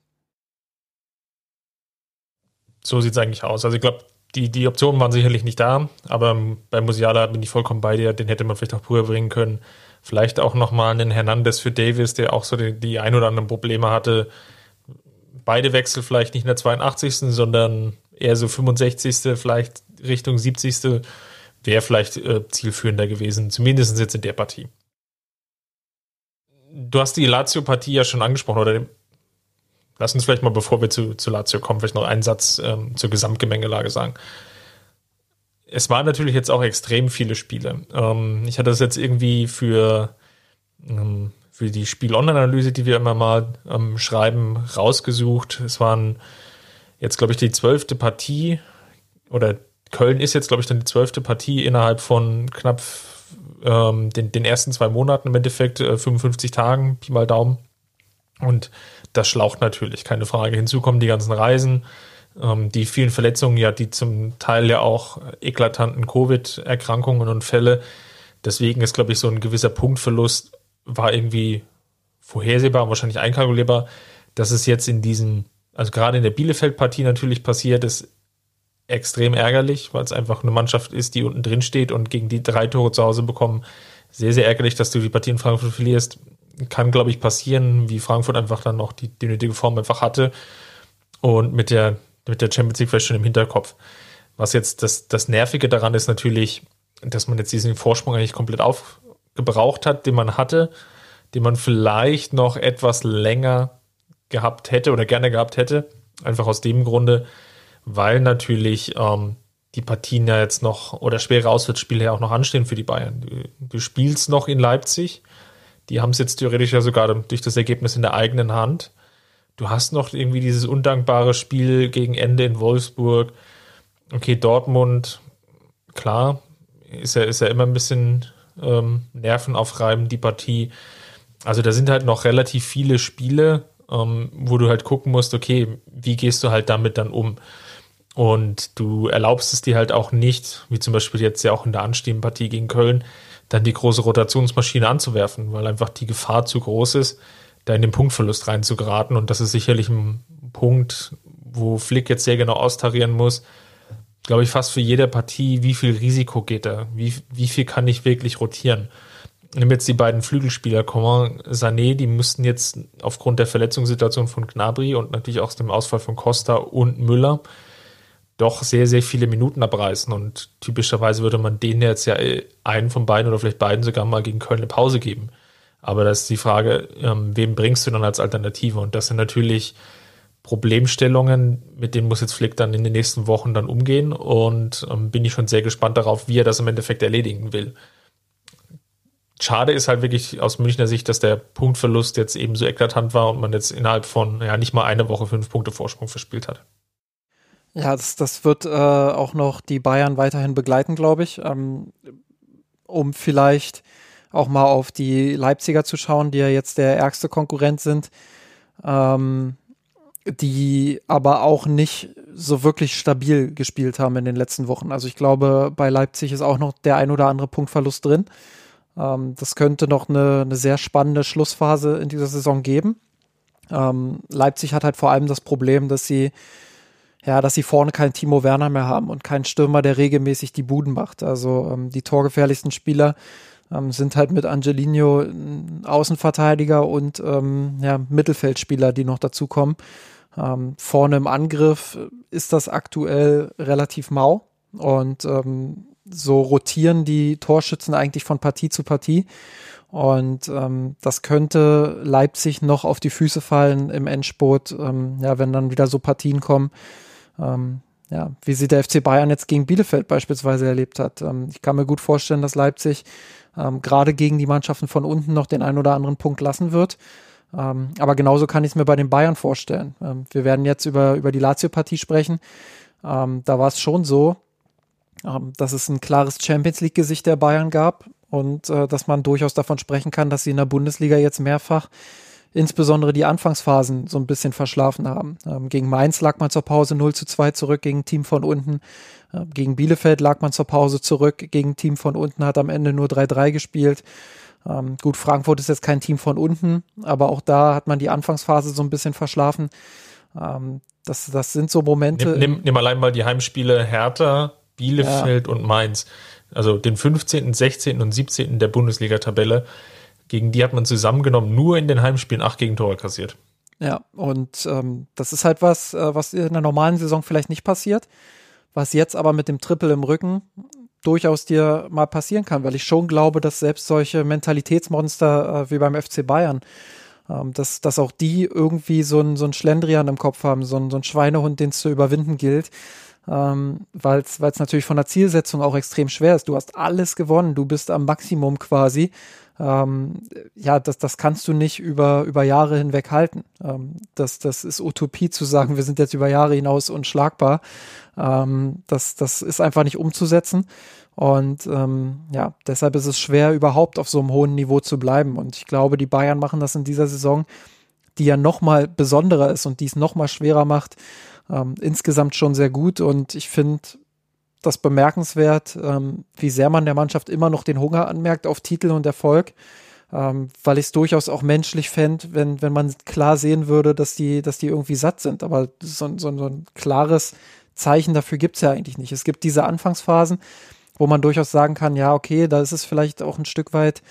So sieht es eigentlich aus. Also ich glaube, die, die Optionen waren sicherlich nicht da, aber bei Musiala bin ich vollkommen bei dir. Den hätte man vielleicht auch früher bringen können. Vielleicht auch nochmal einen Hernandez für Davis, der auch so die, die ein oder anderen Probleme hatte beide Wechsel vielleicht nicht in der 82., sondern eher so 65., vielleicht Richtung 70. wäre vielleicht äh, zielführender gewesen, zumindest jetzt in der Partie. Du hast die Lazio-Partie ja schon angesprochen, oder lass uns vielleicht mal, bevor wir zu, zu Lazio kommen, vielleicht noch einen Satz ähm, zur Gesamtgemengelage sagen. Es waren natürlich jetzt auch extrem viele Spiele. Ähm, ich hatte das jetzt irgendwie für ähm, für die Spiel-Online-Analyse, die wir immer mal ähm, schreiben, rausgesucht. Es waren jetzt, glaube ich, die zwölfte Partie oder Köln ist jetzt, glaube ich, dann die zwölfte Partie innerhalb von knapp ähm, den, den ersten zwei Monaten im Endeffekt, äh, 55 Tagen, Pi mal Daumen. Und das schlaucht natürlich, keine Frage. Hinzu kommen die ganzen Reisen, ähm, die vielen Verletzungen, ja, die zum Teil ja auch eklatanten Covid-Erkrankungen und Fälle. Deswegen ist, glaube ich, so ein gewisser Punktverlust war irgendwie vorhersehbar wahrscheinlich einkalkulierbar, dass es jetzt in diesen, also gerade in der Bielefeld-Partie natürlich passiert, ist extrem ärgerlich, weil es einfach eine Mannschaft ist, die unten drin steht und gegen die drei Tore zu Hause bekommen. Sehr, sehr ärgerlich, dass du die Partie in Frankfurt verlierst. Kann, glaube ich, passieren, wie Frankfurt einfach dann noch die, die nötige Form einfach hatte. Und mit der, mit der Champions League vielleicht schon im Hinterkopf. Was jetzt das, das Nervige daran ist natürlich, dass man jetzt diesen Vorsprung eigentlich komplett auf, gebraucht hat, den man hatte, den man vielleicht noch etwas länger gehabt hätte oder gerne gehabt hätte. Einfach aus dem Grunde, weil natürlich ähm, die Partien ja jetzt noch oder schwere Auswärtsspiele ja auch noch anstehen für die Bayern. Du, du spielst noch in Leipzig. Die haben es jetzt theoretisch ja sogar durch das Ergebnis in der eigenen Hand. Du hast noch irgendwie dieses undankbare Spiel gegen Ende in Wolfsburg. Okay, Dortmund, klar, ist ja, ist ja immer ein bisschen ähm, nervenaufreibend, die Partie. Also da sind halt noch relativ viele Spiele, ähm, wo du halt gucken musst, okay, wie gehst du halt damit dann um? Und du erlaubst es dir halt auch nicht, wie zum Beispiel jetzt ja auch in der anstehenden Partie gegen Köln, dann die große Rotationsmaschine anzuwerfen, weil einfach die Gefahr zu groß ist, da in den Punktverlust reinzugeraten. Und das ist sicherlich ein Punkt, wo Flick jetzt sehr genau austarieren muss. Glaube ich, fast für jede Partie, wie viel Risiko geht da? Wie, wie viel kann ich wirklich rotieren? Nimm jetzt die beiden Flügelspieler, Coman, Sané, die müssten jetzt aufgrund der Verletzungssituation von Gnabry und natürlich auch dem Ausfall von Costa und Müller doch sehr, sehr viele Minuten abreißen. Und typischerweise würde man denen jetzt ja äh, einen von beiden oder vielleicht beiden sogar mal gegen Köln eine Pause geben. Aber das ist die Frage, ähm, wem bringst du dann als Alternative? Und das sind natürlich Problemstellungen, mit denen muss jetzt Flick dann in den nächsten Wochen dann umgehen. Und ähm, bin ich schon sehr gespannt darauf, wie er das im Endeffekt erledigen will. Schade ist halt wirklich aus Münchner Sicht, dass der Punktverlust jetzt eben so eklatant war und man jetzt innerhalb von ja nicht mal eine Woche fünf Punkte Vorsprung verspielt hat. Ja, das, das wird äh, auch noch die Bayern weiterhin begleiten, glaube ich, ähm, um vielleicht auch mal auf die Leipziger zu schauen, die ja jetzt der ärgste Konkurrent sind, ähm, die aber auch nicht so wirklich stabil gespielt haben in den letzten Wochen. Also ich glaube, bei Leipzig ist auch noch der ein oder andere Punktverlust drin. Ähm, das könnte noch eine, eine sehr spannende Schlussphase in dieser Saison geben. Ähm, Leipzig hat halt vor allem das Problem, dass sie ja, dass sie vorne keinen Timo Werner mehr haben und keinen Stürmer, der regelmäßig die Buden macht. Also ähm, die torgefährlichsten Spieler ähm, sind halt mit Angelino Außenverteidiger und ähm, ja, Mittelfeldspieler, die noch dazukommen. Ähm, vorne im Angriff ist das aktuell relativ mau und ähm, so rotieren die Torschützen eigentlich von Partie zu Partie. Und ähm, das könnte Leipzig noch auf die Füße fallen im Endspurt, ähm, ja, wenn dann wieder so Partien kommen, ähm, ja, wie sie der FC Bayern jetzt gegen Bielefeld beispielsweise erlebt hat. Ähm, ich kann mir gut vorstellen, dass Leipzig ähm, gerade gegen die Mannschaften von unten noch den einen oder anderen Punkt lassen wird. Ähm, aber genauso kann ich es mir bei den Bayern vorstellen. Ähm, wir werden jetzt über, über die Lazio-Partie sprechen. Ähm, da war es schon so, ähm, dass es ein klares Champions League-Gesicht der Bayern gab und äh, dass man durchaus davon sprechen kann, dass sie in der Bundesliga jetzt mehrfach insbesondere die Anfangsphasen so ein bisschen verschlafen haben. Ähm, gegen Mainz lag man zur Pause 0 zu 2 zurück gegen ein Team von unten. Ähm, gegen Bielefeld lag man zur Pause zurück gegen ein Team von unten, hat am Ende nur 3-3 gespielt. Ähm, gut, Frankfurt ist jetzt kein Team von unten, aber auch da hat man die Anfangsphase so ein bisschen verschlafen. Ähm, das, das sind so Momente. Nimm, nimm, nimm allein mal die Heimspiele Hertha, Bielefeld ja. und Mainz. Also den 15., 16. und 17. der Bundesliga-Tabelle gegen die hat man zusammengenommen nur in den Heimspielen acht Gegentore kassiert. Ja, und ähm, das ist halt was, äh, was in der normalen Saison vielleicht nicht passiert, was jetzt aber mit dem Triple im Rücken durchaus dir mal passieren kann, weil ich schon glaube, dass selbst solche Mentalitätsmonster äh, wie beim FC Bayern, ähm, dass, dass auch die irgendwie so ein, so Schlendrian im Kopf haben, so ein, so ein Schweinehund, den es zu überwinden gilt. Ähm, weil es natürlich von der Zielsetzung auch extrem schwer ist. Du hast alles gewonnen, du bist am Maximum quasi ähm, ja, das, das kannst du nicht über, über Jahre hinweg halten. Ähm, das, das ist Utopie zu sagen, wir sind jetzt über Jahre hinaus unschlagbar. Ähm, das, das ist einfach nicht umzusetzen. Und ähm, ja, deshalb ist es schwer, überhaupt auf so einem hohen Niveau zu bleiben. Und ich glaube, die Bayern machen das in dieser Saison, die ja nochmal besonderer ist und die es nochmal schwerer macht, ähm, insgesamt schon sehr gut. Und ich finde, das bemerkenswert, ähm, wie sehr man der Mannschaft immer noch den Hunger anmerkt auf Titel und Erfolg, ähm, weil ich es durchaus auch menschlich fände, wenn, wenn man klar sehen würde, dass die, dass die irgendwie satt sind. Aber so, so, so ein klares Zeichen dafür gibt es ja eigentlich nicht. Es gibt diese Anfangsphasen, wo man durchaus sagen kann, ja, okay, da ist es vielleicht auch ein Stück weit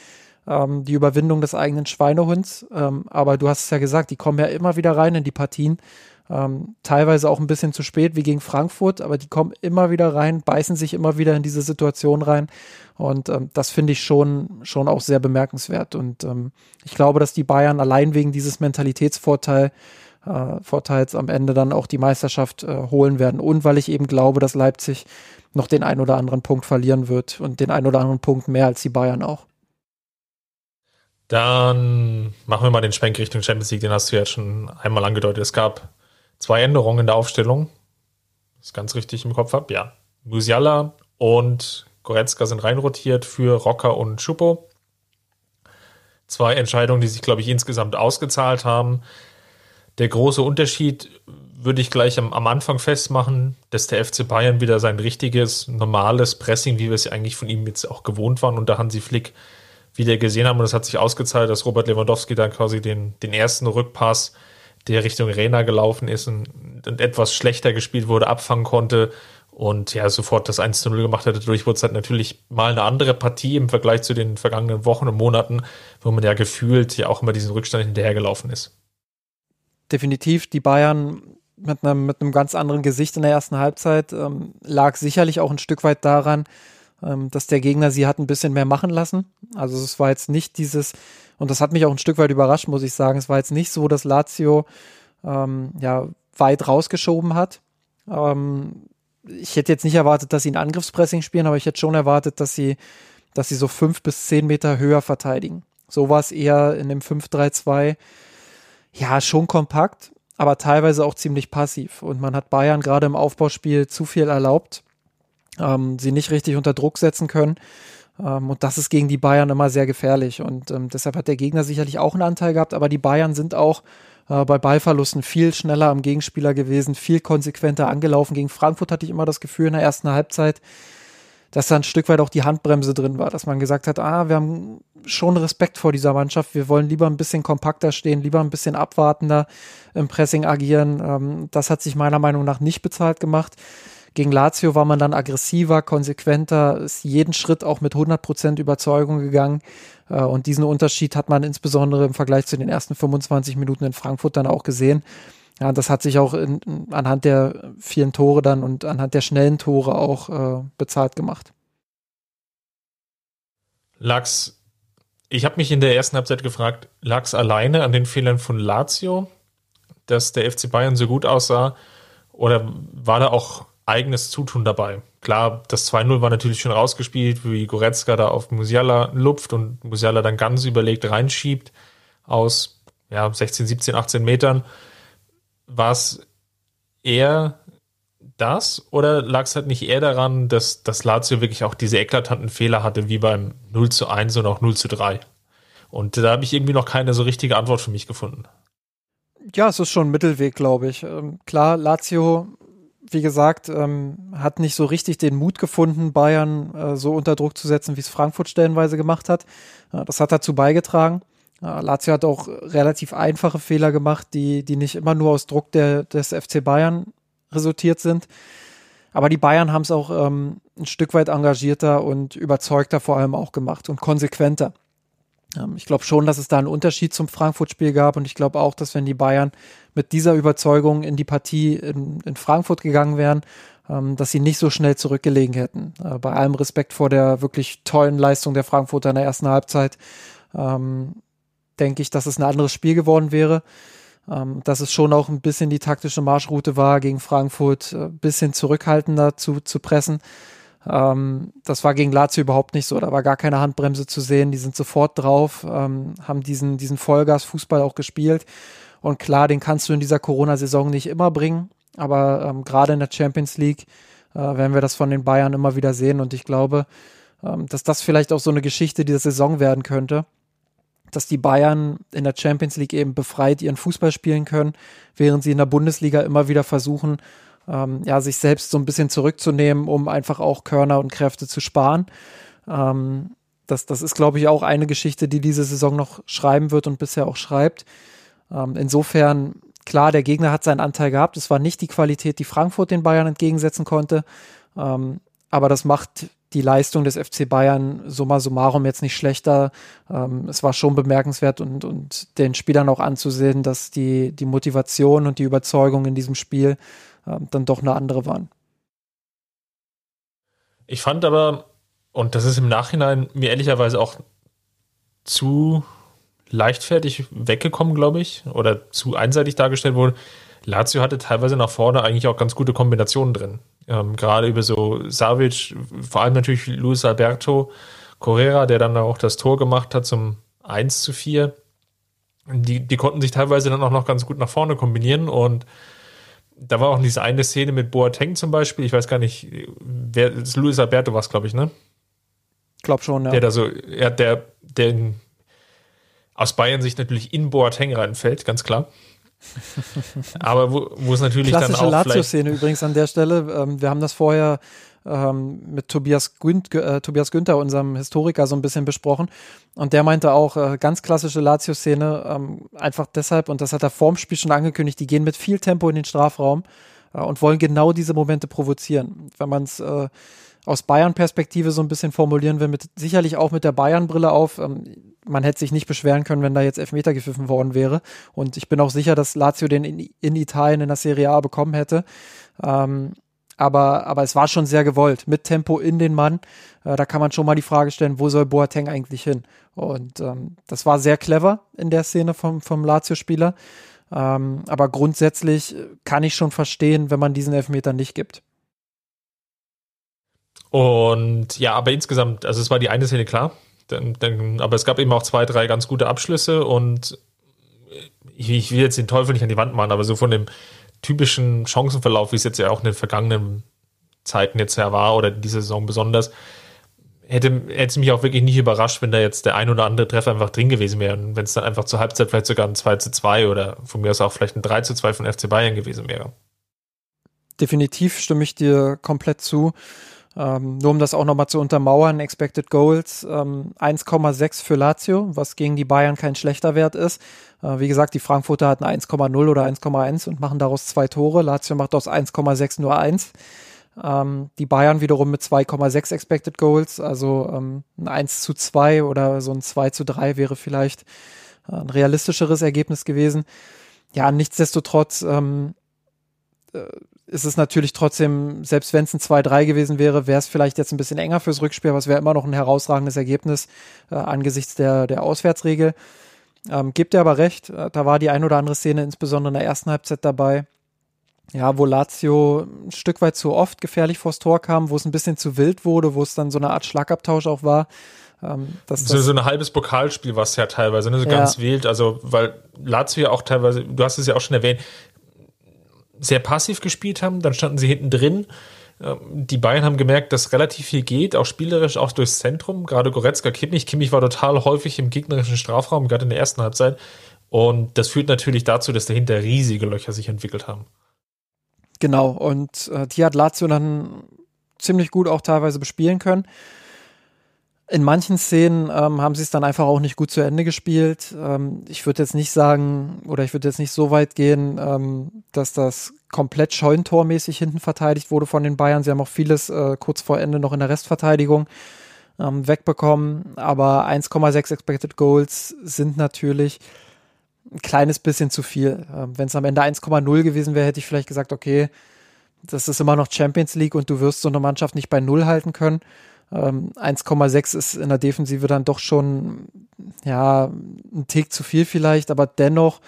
ähm, die Überwindung des eigenen Schweinehunds. Ähm, aber du hast es ja gesagt, die kommen ja immer wieder rein in die Partien ähm, teilweise auch ein bisschen zu spät, wie gegen Frankfurt, aber die kommen immer wieder rein, beißen sich immer wieder in diese Situation rein. Und ähm, das finde ich schon, schon auch sehr bemerkenswert. Und ähm, ich glaube, dass die Bayern allein wegen dieses Mentalitätsvorteil äh, Vorteils am Ende dann auch die Meisterschaft äh, holen werden. Und weil ich eben glaube, dass Leipzig noch den ein oder anderen Punkt verlieren wird und den ein oder anderen Punkt mehr als die Bayern auch. Dann machen wir mal den Schwenk Richtung Champions League, den hast du jetzt schon einmal angedeutet. Es gab zwei Änderungen in der Aufstellung. Das ganz richtig im Kopf habe. Ja. Musiala und Goretzka sind reinrotiert für Rocker und Schupo. Zwei Entscheidungen, die sich, glaube ich, insgesamt ausgezahlt haben. Der große Unterschied würde ich gleich am, am, Anfang festmachen, dass der FC Bayern wieder sein richtiges, normales Pressing, wie wir es eigentlich von ihm jetzt auch gewohnt waren, unter Hansi Flick wieder gesehen haben. Und es hat sich ausgezahlt, dass Robert Lewandowski dann quasi den, den ersten Rückpass, der Richtung Rena gelaufen ist und, und etwas schlechter gespielt wurde, abfangen konnte und ja, sofort das 1 zu 0 gemacht hat. Dadurch wurde es halt natürlich mal eine andere Partie im Vergleich zu den vergangenen Wochen und Monaten, wo man ja gefühlt ja auch immer diesen Rückstand hinterhergelaufen ist. Definitiv, die Bayern mit einem, mit einem ganz anderen Gesicht in der ersten Halbzeit ähm, lag sicherlich auch ein Stück weit daran, ähm, dass der Gegner sie hat ein bisschen mehr machen lassen. Also es war jetzt nicht dieses, und das hat mich auch ein Stück weit überrascht, muss ich sagen, es war jetzt nicht so, dass Lazio ähm, ja weit rausgeschoben hat. Ähm, ich hätte jetzt nicht erwartet, dass sie ein Angriffspressing spielen, aber ich hätte schon erwartet, dass sie, dass sie so fünf bis zehn Meter höher verteidigen. So war es eher in dem 5-3-2. Ja, schon kompakt, aber teilweise auch ziemlich passiv. Und man hat Bayern gerade im Aufbauspiel zu viel erlaubt ähm, sie nicht richtig unter Druck setzen können. Ähm, und das ist gegen die Bayern immer sehr gefährlich. Und ähm, deshalb hat der Gegner sicherlich auch einen Anteil gehabt, aber die Bayern sind auch äh, bei Ballverlusten viel schneller am Gegenspieler gewesen, viel konsequenter angelaufen. Gegen Frankfurt hatte ich immer das Gefühl in der ersten Halbzeit, dass da ein Stück weit auch die Handbremse drin war, dass man gesagt hat, ah, wir haben schon Respekt vor dieser Mannschaft, wir wollen lieber ein bisschen kompakter stehen, lieber ein bisschen abwartender im Pressing agieren. Ähm, das hat sich meiner Meinung nach nicht bezahlt gemacht. Gegen Lazio war man dann aggressiver, konsequenter, ist jeden Schritt auch mit 100% Überzeugung gegangen. Äh, und diesen Unterschied hat man insbesondere im Vergleich zu den ersten 25 Minuten in Frankfurt dann auch gesehen. Ja, das hat sich auch in, anhand der vielen Tore dann und anhand der schnellen Tore auch äh, bezahlt gemacht. Lag's, ich habe mich in der ersten Halbzeit gefragt, lag's alleine an den Fehlern von Lazio, dass der FC Bayern so gut aussah? Oder war da auch eigenes Zutun dabei. Klar, das 2-0 war natürlich schon rausgespielt, wie Goretzka da auf Musiala lupft und Musiala dann ganz überlegt reinschiebt aus ja, 16, 17, 18 Metern. War es eher das oder lag es halt nicht eher daran, dass, dass Lazio wirklich auch diese eklatanten Fehler hatte, wie beim 0 zu 1 und auch 0 zu 3? Und da habe ich irgendwie noch keine so richtige Antwort für mich gefunden. Ja, es ist schon ein Mittelweg, glaube ich. Ähm, klar, Lazio wie gesagt, ähm, hat nicht so richtig den Mut gefunden, Bayern äh, so unter Druck zu setzen, wie es Frankfurt stellenweise gemacht hat. Äh, das hat dazu beigetragen. Äh, Lazio hat auch relativ einfache Fehler gemacht, die, die nicht immer nur aus Druck der, des FC Bayern resultiert sind. Aber die Bayern haben es auch ähm, ein Stück weit engagierter und überzeugter vor allem auch gemacht und konsequenter. Ähm, ich glaube schon, dass es da einen Unterschied zum Frankfurt-Spiel gab und ich glaube auch, dass wenn die Bayern mit dieser Überzeugung in die Partie in, in Frankfurt gegangen wären, ähm, dass sie nicht so schnell zurückgelegen hätten. Äh, bei allem Respekt vor der wirklich tollen Leistung der Frankfurter in der ersten Halbzeit, ähm, denke ich, dass es ein anderes Spiel geworden wäre. Ähm, dass es schon auch ein bisschen die taktische Marschroute war, gegen Frankfurt ein äh, bisschen zurückhaltender zu, zu pressen. Ähm, das war gegen Lazio überhaupt nicht so. Da war gar keine Handbremse zu sehen. Die sind sofort drauf, ähm, haben diesen, diesen Vollgas-Fußball auch gespielt. Und klar, den kannst du in dieser Corona-Saison nicht immer bringen. Aber ähm, gerade in der Champions League äh, werden wir das von den Bayern immer wieder sehen. Und ich glaube, ähm, dass das vielleicht auch so eine Geschichte dieser Saison werden könnte. Dass die Bayern in der Champions League eben befreit ihren Fußball spielen können, während sie in der Bundesliga immer wieder versuchen, ähm, ja, sich selbst so ein bisschen zurückzunehmen, um einfach auch Körner und Kräfte zu sparen. Ähm, das, das ist, glaube ich, auch eine Geschichte, die diese Saison noch schreiben wird und bisher auch schreibt. Ähm, insofern, klar, der Gegner hat seinen Anteil gehabt. Es war nicht die Qualität, die Frankfurt den Bayern entgegensetzen konnte. Ähm, aber das macht die Leistung des FC Bayern summa summarum jetzt nicht schlechter. Ähm, es war schon bemerkenswert und, und den Spielern auch anzusehen, dass die, die Motivation und die Überzeugung in diesem Spiel dann doch eine andere waren. Ich fand aber, und das ist im Nachhinein mir ehrlicherweise auch zu leichtfertig weggekommen, glaube ich, oder zu einseitig dargestellt wurde. Lazio hatte teilweise nach vorne eigentlich auch ganz gute Kombinationen drin. Ähm, gerade über so Savic, vor allem natürlich Luis Alberto Correa, der dann auch das Tor gemacht hat zum 1 zu 4. Die, die konnten sich teilweise dann auch noch ganz gut nach vorne kombinieren und da war auch diese eine Szene mit Boateng zum Beispiel, ich weiß gar nicht, wer, Luis Alberto war es, glaube ich, ne? Glaub schon, ja. Der da so, ja, der, der aus Bayern sich natürlich in Boateng reinfällt, ganz klar. Aber wo, wo es natürlich Klassische dann auch Lazio-Szene übrigens an der Stelle. Ähm, wir haben das vorher ähm, mit Tobias, Günt, äh, Tobias Günther, unserem Historiker, so ein bisschen besprochen. Und der meinte auch, äh, ganz klassische Lazio-Szene, ähm, einfach deshalb, und das hat er vorm Spiel schon angekündigt, die gehen mit viel Tempo in den Strafraum äh, und wollen genau diese Momente provozieren. Wenn man es äh, aus Bayern-Perspektive so ein bisschen formulieren will, mit, sicherlich auch mit der Bayern-Brille auf. Ähm, man hätte sich nicht beschweren können, wenn da jetzt Elfmeter gepfiffen worden wäre. Und ich bin auch sicher, dass Lazio den in, in Italien in der Serie A bekommen hätte. Ähm, aber, aber es war schon sehr gewollt, mit Tempo in den Mann. Äh, da kann man schon mal die Frage stellen, wo soll Boateng eigentlich hin? Und ähm, das war sehr clever in der Szene vom, vom Lazio-Spieler. Ähm, aber grundsätzlich kann ich schon verstehen, wenn man diesen Elfmeter nicht gibt. Und ja, aber insgesamt, also es war die eine Szene klar, dann, dann, aber es gab eben auch zwei, drei ganz gute Abschlüsse und ich, ich, will jetzt den Teufel nicht an die Wand machen, aber so von dem typischen Chancenverlauf, wie es jetzt ja auch in den vergangenen Zeiten jetzt ja war oder diese Saison besonders, hätte, hätte es mich auch wirklich nicht überrascht, wenn da jetzt der ein oder andere Treffer einfach drin gewesen wäre und wenn es dann einfach zur Halbzeit vielleicht sogar ein 2 zu 2 oder von mir aus auch vielleicht ein 3 zu 2 von FC Bayern gewesen wäre. Definitiv stimme ich dir komplett zu. Ähm, nur um das auch nochmal zu untermauern, Expected Goals ähm, 1,6 für Lazio, was gegen die Bayern kein schlechter Wert ist. Äh, wie gesagt, die Frankfurter hatten 1,0 oder 1,1 und machen daraus zwei Tore. Lazio macht aus 1,6 nur 1. Ähm, die Bayern wiederum mit 2,6 Expected Goals, also ähm, ein 1 zu 2 oder so ein 2 zu 3 wäre vielleicht äh, ein realistischeres Ergebnis gewesen. Ja, nichtsdestotrotz ähm, äh, ist es natürlich trotzdem, selbst wenn es ein 2-3 gewesen wäre, wäre es vielleicht jetzt ein bisschen enger fürs Rückspiel, aber es wäre immer noch ein herausragendes Ergebnis äh, angesichts der, der Auswärtsregel. Ähm, gibt er aber recht, äh, da war die ein oder andere Szene, insbesondere in der ersten Halbzeit dabei, ja, wo Lazio ein Stück weit zu oft gefährlich vors Tor kam, wo es ein bisschen zu wild wurde, wo es dann so eine Art Schlagabtausch auch war. Ähm, das, so, so ein halbes Pokalspiel war es ja teilweise, ne? so ja. ganz wild. Also, weil Lazio ja auch teilweise, du hast es ja auch schon erwähnt, sehr passiv gespielt haben, dann standen sie hinten drin. Ähm, die Bayern haben gemerkt, dass relativ viel geht, auch spielerisch, auch durchs Zentrum. Gerade Goretzka, Kimmich. Kimmich war total häufig im gegnerischen Strafraum, gerade in der ersten Halbzeit. Und das führt natürlich dazu, dass dahinter riesige Löcher sich entwickelt haben. Genau, und äh, die hat Lazio dann ziemlich gut auch teilweise bespielen können. In manchen Szenen ähm, haben sie es dann einfach auch nicht gut zu Ende gespielt. Ähm, ich würde jetzt nicht sagen, oder ich würde jetzt nicht so weit gehen, ähm, dass das komplett scheuntormäßig hinten verteidigt wurde von den Bayern. Sie haben auch vieles äh, kurz vor Ende noch in der Restverteidigung ähm, wegbekommen. Aber 1,6 Expected Goals sind natürlich ein kleines bisschen zu viel. Ähm, Wenn es am Ende 1,0 gewesen wäre, hätte ich vielleicht gesagt, okay, das ist immer noch Champions League und du wirst so eine Mannschaft nicht bei Null halten können. Ähm, 1,6 ist in der Defensive dann doch schon, ja, ein Tick zu viel vielleicht, aber dennoch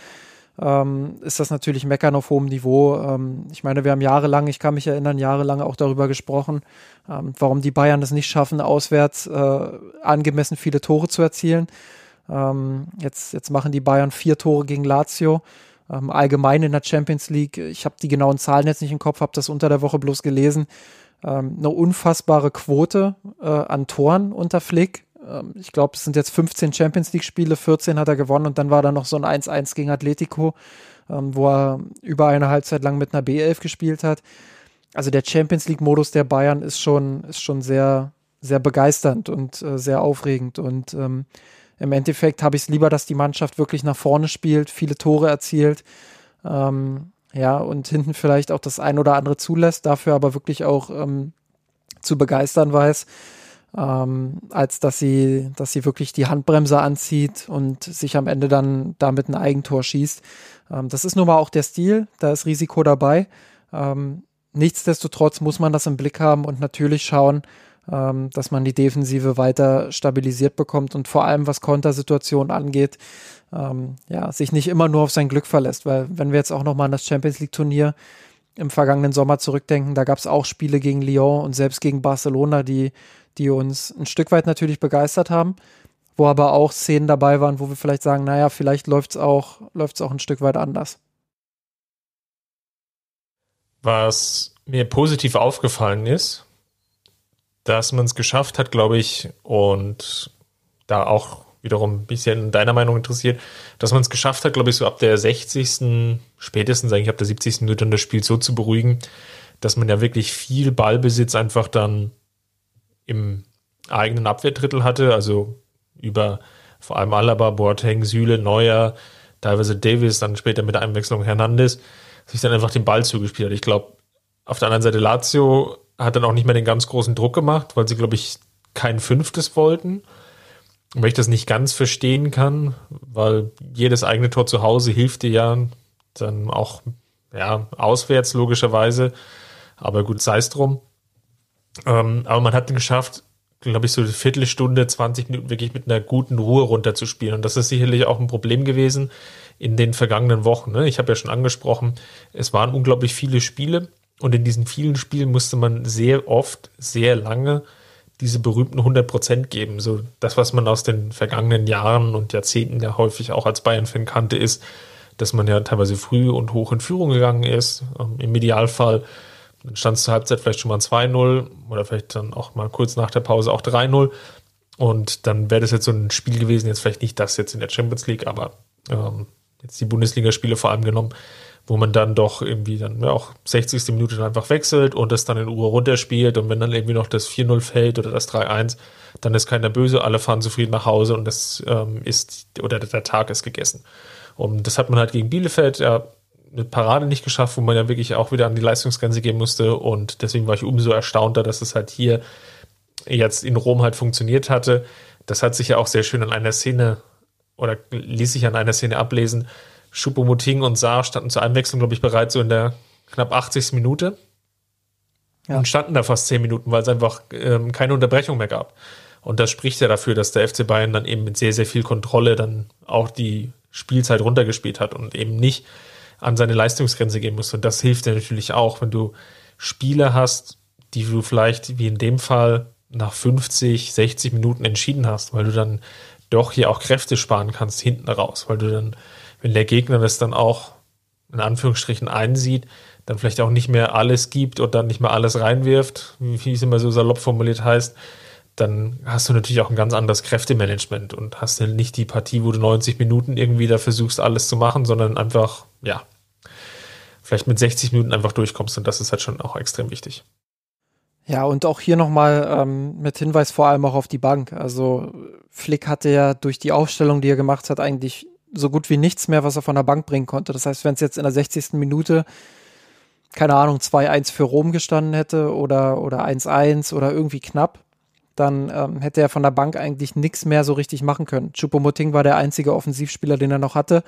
ähm, ist das natürlich Meckern auf hohem Niveau. Ähm, ich meine, wir haben jahrelang, ich kann mich erinnern, jahrelang auch darüber gesprochen, ähm, warum die Bayern es nicht schaffen, auswärts äh, angemessen viele Tore zu erzielen. Ähm, jetzt, jetzt machen die Bayern vier Tore gegen Lazio. Ähm, allgemein in der Champions League, ich habe die genauen Zahlen jetzt nicht im Kopf, habe das unter der Woche bloß gelesen ähm, eine unfassbare Quote äh, an Toren unter Flick. Ähm, ich glaube, es sind jetzt 15 Champions League-Spiele, 14 hat er gewonnen und dann war da noch so ein 1-1 gegen Atletico, ähm, wo er über eine Halbzeit lang mit einer B11 gespielt hat. Also der Champions League-Modus der Bayern ist schon, ist schon sehr, sehr begeisternd und äh, sehr aufregend. Und ähm, im Endeffekt habe ich es lieber, dass die Mannschaft wirklich nach vorne spielt, viele Tore erzielt. Ähm, ja, und hinten vielleicht auch das ein oder andere zulässt, dafür aber wirklich auch ähm, zu begeistern weiß, ähm, als dass sie, dass sie wirklich die Handbremse anzieht und sich am Ende dann damit ein Eigentor schießt. Ähm, das ist nun mal auch der Stil, da ist Risiko dabei. Ähm, nichtsdestotrotz muss man das im Blick haben und natürlich schauen, ähm, dass man die Defensive weiter stabilisiert bekommt und vor allem was Kontersituationen angeht, ähm, ja, sich nicht immer nur auf sein Glück verlässt, weil wenn wir jetzt auch nochmal an das Champions League Turnier im vergangenen Sommer zurückdenken, da gab es auch Spiele gegen Lyon und selbst gegen Barcelona, die, die uns ein Stück weit natürlich begeistert haben, wo aber auch Szenen dabei waren, wo wir vielleicht sagen, naja, vielleicht läuft es auch, läuft's auch ein Stück weit anders. Was mir positiv aufgefallen ist, dass man es geschafft hat, glaube ich, und da auch wiederum ein bisschen deiner Meinung interessiert, dass man es geschafft hat, glaube ich, so ab der 60. spätestens eigentlich ab der 70. Minute das Spiel so zu beruhigen, dass man ja wirklich viel Ballbesitz einfach dann im eigenen Abwehrdrittel hatte, also über vor allem Alaba, Boateng, Süle, Neuer, teilweise Davis, dann später mit der Einwechslung Hernandez, sich dann einfach den Ball zugespielt hat. Ich glaube, auf der anderen Seite Lazio hat dann auch nicht mehr den ganz großen Druck gemacht, weil sie, glaube ich, kein Fünftes wollten. Weil ich das nicht ganz verstehen kann, weil jedes eigene Tor zu Hause hilft dir ja dann auch ja, auswärts logischerweise. Aber gut, sei es drum. Ähm, aber man hat es geschafft, glaube ich, so eine Viertelstunde, 20 Minuten wirklich mit einer guten Ruhe runterzuspielen. Und das ist sicherlich auch ein Problem gewesen in den vergangenen Wochen. Ne? Ich habe ja schon angesprochen, es waren unglaublich viele Spiele und in diesen vielen Spielen musste man sehr oft, sehr lange diese berühmten 100 Prozent geben. So das, was man aus den vergangenen Jahren und Jahrzehnten ja häufig auch als Bayern-Fan kannte, ist, dass man ja teilweise früh und hoch in Führung gegangen ist. Ähm, Im Idealfall stand es zur Halbzeit vielleicht schon mal 2-0 oder vielleicht dann auch mal kurz nach der Pause auch 3-0. Und dann wäre das jetzt so ein Spiel gewesen, jetzt vielleicht nicht das jetzt in der Champions League, aber ähm, jetzt die Bundesligaspiele vor allem genommen, wo man dann doch irgendwie dann ja, auch 60. Minute einfach wechselt und das dann in Uhr runterspielt und wenn dann irgendwie noch das 4-0 fällt oder das 3-1, dann ist keiner böse, alle fahren zufrieden nach Hause und das ähm, ist, oder der Tag ist gegessen. Und das hat man halt gegen Bielefeld ja eine Parade nicht geschafft, wo man ja wirklich auch wieder an die Leistungsgrenze gehen musste. Und deswegen war ich umso erstaunter, dass es halt hier jetzt in Rom halt funktioniert hatte. Das hat sich ja auch sehr schön an einer Szene oder ließ sich an einer Szene ablesen. Schuppomoting und Saar standen zur Einwechslung, glaube ich, bereits so in der knapp 80. Minute. Ja. Und standen da fast 10 Minuten, weil es einfach ähm, keine Unterbrechung mehr gab. Und das spricht ja dafür, dass der FC Bayern dann eben mit sehr, sehr viel Kontrolle dann auch die Spielzeit runtergespielt hat und eben nicht an seine Leistungsgrenze gehen muss. Und das hilft dir natürlich auch, wenn du Spiele hast, die du vielleicht wie in dem Fall nach 50, 60 Minuten entschieden hast, weil du dann doch hier auch Kräfte sparen kannst hinten raus, weil du dann, wenn der Gegner das dann auch in Anführungsstrichen einsieht, dann vielleicht auch nicht mehr alles gibt und dann nicht mehr alles reinwirft, wie es immer so salopp formuliert heißt, dann hast du natürlich auch ein ganz anderes Kräftemanagement und hast dann nicht die Partie, wo du 90 Minuten irgendwie da versuchst, alles zu machen, sondern einfach, ja, vielleicht mit 60 Minuten einfach durchkommst und das ist halt schon auch extrem wichtig. Ja, und auch hier nochmal ähm, mit Hinweis vor allem auch auf die Bank. Also Flick hatte ja durch die Aufstellung, die er gemacht hat, eigentlich so gut wie nichts mehr, was er von der Bank bringen konnte. Das heißt, wenn es jetzt in der 60. Minute, keine Ahnung, 2-1 für Rom gestanden hätte oder, oder 1-1 oder irgendwie knapp, dann ähm, hätte er von der Bank eigentlich nichts mehr so richtig machen können. Chupomoting war der einzige Offensivspieler, den er noch hatte.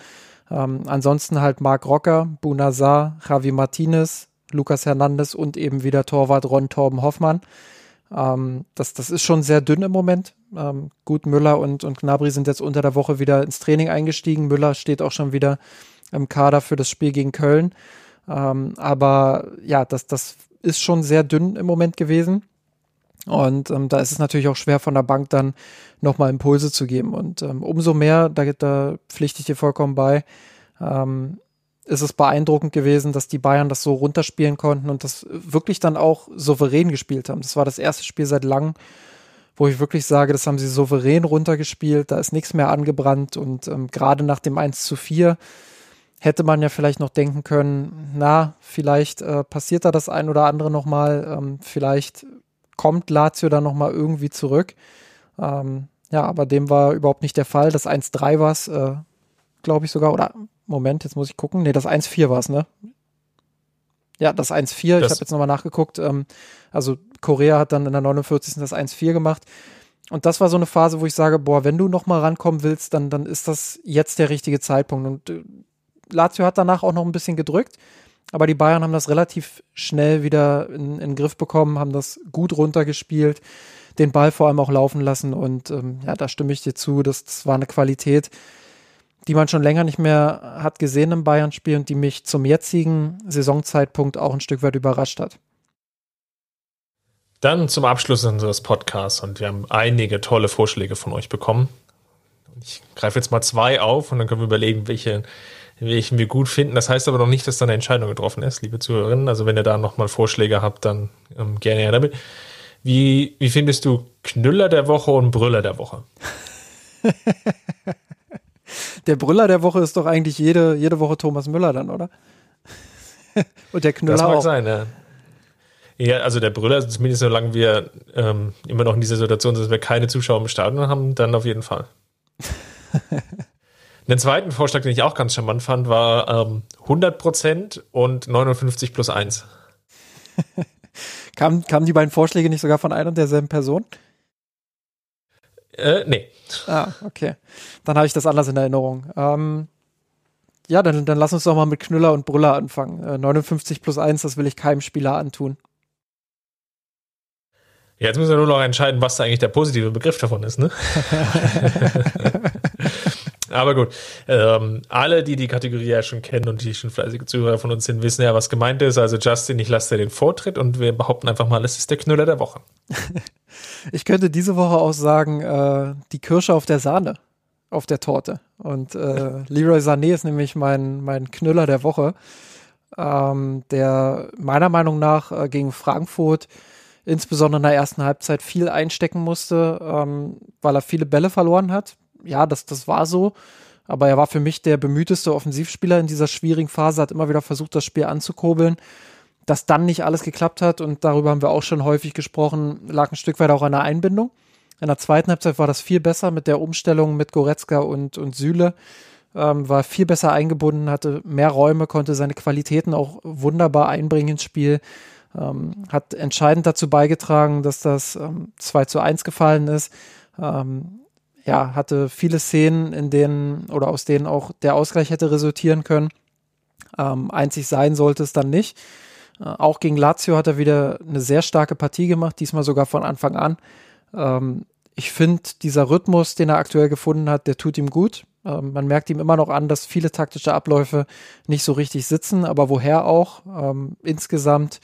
Ähm, ansonsten halt Marc Rocker, Bunazar, Javi Martinez, Lukas Hernandez und eben wieder Torwart Ron Torben Hoffmann. Ähm, das, das ist schon sehr dünn im Moment. Ähm, gut, Müller und, und Gnabry sind jetzt unter der Woche wieder ins Training eingestiegen. Müller steht auch schon wieder im Kader für das Spiel gegen Köln. Ähm, aber ja, das, das ist schon sehr dünn im Moment gewesen. Und ähm, da ist es natürlich auch schwer von der Bank dann nochmal Impulse zu geben. Und ähm, umso mehr, da, da pflichte ich dir vollkommen bei, ähm, ist es beeindruckend gewesen, dass die Bayern das so runterspielen konnten und das wirklich dann auch souverän gespielt haben. Das war das erste Spiel seit langem, wo ich wirklich sage, das haben sie souverän runtergespielt, da ist nichts mehr angebrannt und ähm, gerade nach dem 1 zu 4 hätte man ja vielleicht noch denken können, na, vielleicht äh, passiert da das ein oder andere nochmal, ähm, vielleicht kommt Lazio dann nochmal irgendwie zurück. Ähm, ja, aber dem war überhaupt nicht der Fall. Das 1-3 war es, äh, glaube ich sogar. Oder, Moment, jetzt muss ich gucken. Nee, das 1-4 war es, ne? Ja, das 1-4. Ich habe jetzt nochmal nachgeguckt. Ähm, also Korea hat dann in der 49. das 1-4 gemacht. Und das war so eine Phase, wo ich sage, boah, wenn du nochmal rankommen willst, dann, dann ist das jetzt der richtige Zeitpunkt. Und äh, Lazio hat danach auch noch ein bisschen gedrückt. Aber die Bayern haben das relativ schnell wieder in, in den Griff bekommen, haben das gut runtergespielt, den Ball vor allem auch laufen lassen. Und ähm, ja, da stimme ich dir zu. Das, das war eine Qualität, die man schon länger nicht mehr hat gesehen im Bayern-Spiel und die mich zum jetzigen Saisonzeitpunkt auch ein Stück weit überrascht hat. Dann zum Abschluss unseres Podcasts und wir haben einige tolle Vorschläge von euch bekommen. Ich greife jetzt mal zwei auf und dann können wir überlegen, welche, welchen wir gut finden. Das heißt aber noch nicht, dass da eine Entscheidung getroffen ist, liebe Zuhörerinnen. Also wenn ihr da nochmal Vorschläge habt, dann ähm, gerne her damit. Wie, wie findest du Knüller der Woche und Brüller der Woche? der Brüller der Woche ist doch eigentlich jede, jede Woche Thomas Müller dann, oder? und der Knüller Das mag auch. sein, ja. Ja, also der Brüller, zumindest solange wir ähm, immer noch in dieser Situation sind, dass wir keine Zuschauer im Stadion haben, dann auf jeden Fall. Den zweiten Vorschlag, den ich auch ganz charmant fand, war ähm, 100% und 59 plus 1. kamen, kamen die beiden Vorschläge nicht sogar von einer und derselben Person? Äh, nee. Ah, okay. Dann habe ich das anders in Erinnerung. Ähm, ja, dann, dann lass uns doch mal mit Knüller und Brüller anfangen. Äh, 59 plus 1, das will ich keinem Spieler antun. Jetzt müssen wir nur noch entscheiden, was da eigentlich der positive Begriff davon ist, ne? Aber gut, ähm, alle, die die Kategorie ja schon kennen und die schon fleißige Zuhörer von uns sind, wissen ja, was gemeint ist. Also Justin, ich lasse dir den Vortritt und wir behaupten einfach mal, es ist der Knüller der Woche. Ich könnte diese Woche auch sagen, äh, die Kirsche auf der Sahne, auf der Torte. Und äh, Leroy Sané ist nämlich mein, mein Knüller der Woche, ähm, der meiner Meinung nach äh, gegen Frankfurt insbesondere in der ersten Halbzeit viel einstecken musste, ähm, weil er viele Bälle verloren hat. Ja, das, das war so. Aber er war für mich der bemühteste Offensivspieler in dieser schwierigen Phase, hat immer wieder versucht, das Spiel anzukurbeln. Dass dann nicht alles geklappt hat, und darüber haben wir auch schon häufig gesprochen, lag ein Stück weit auch an der Einbindung. In der zweiten Halbzeit war das viel besser mit der Umstellung mit Goretzka und, und Süle. Ähm, war viel besser eingebunden, hatte mehr Räume, konnte seine Qualitäten auch wunderbar einbringen ins Spiel ähm, hat entscheidend dazu beigetragen, dass das ähm, 2 zu 1 gefallen ist. Ähm, ja, hatte viele Szenen, in denen oder aus denen auch der Ausgleich hätte resultieren können. Ähm, einzig sein sollte es dann nicht. Äh, auch gegen Lazio hat er wieder eine sehr starke Partie gemacht, diesmal sogar von Anfang an. Ähm, ich finde, dieser Rhythmus, den er aktuell gefunden hat, der tut ihm gut. Ähm, man merkt ihm immer noch an, dass viele taktische Abläufe nicht so richtig sitzen, aber woher auch. Ähm, insgesamt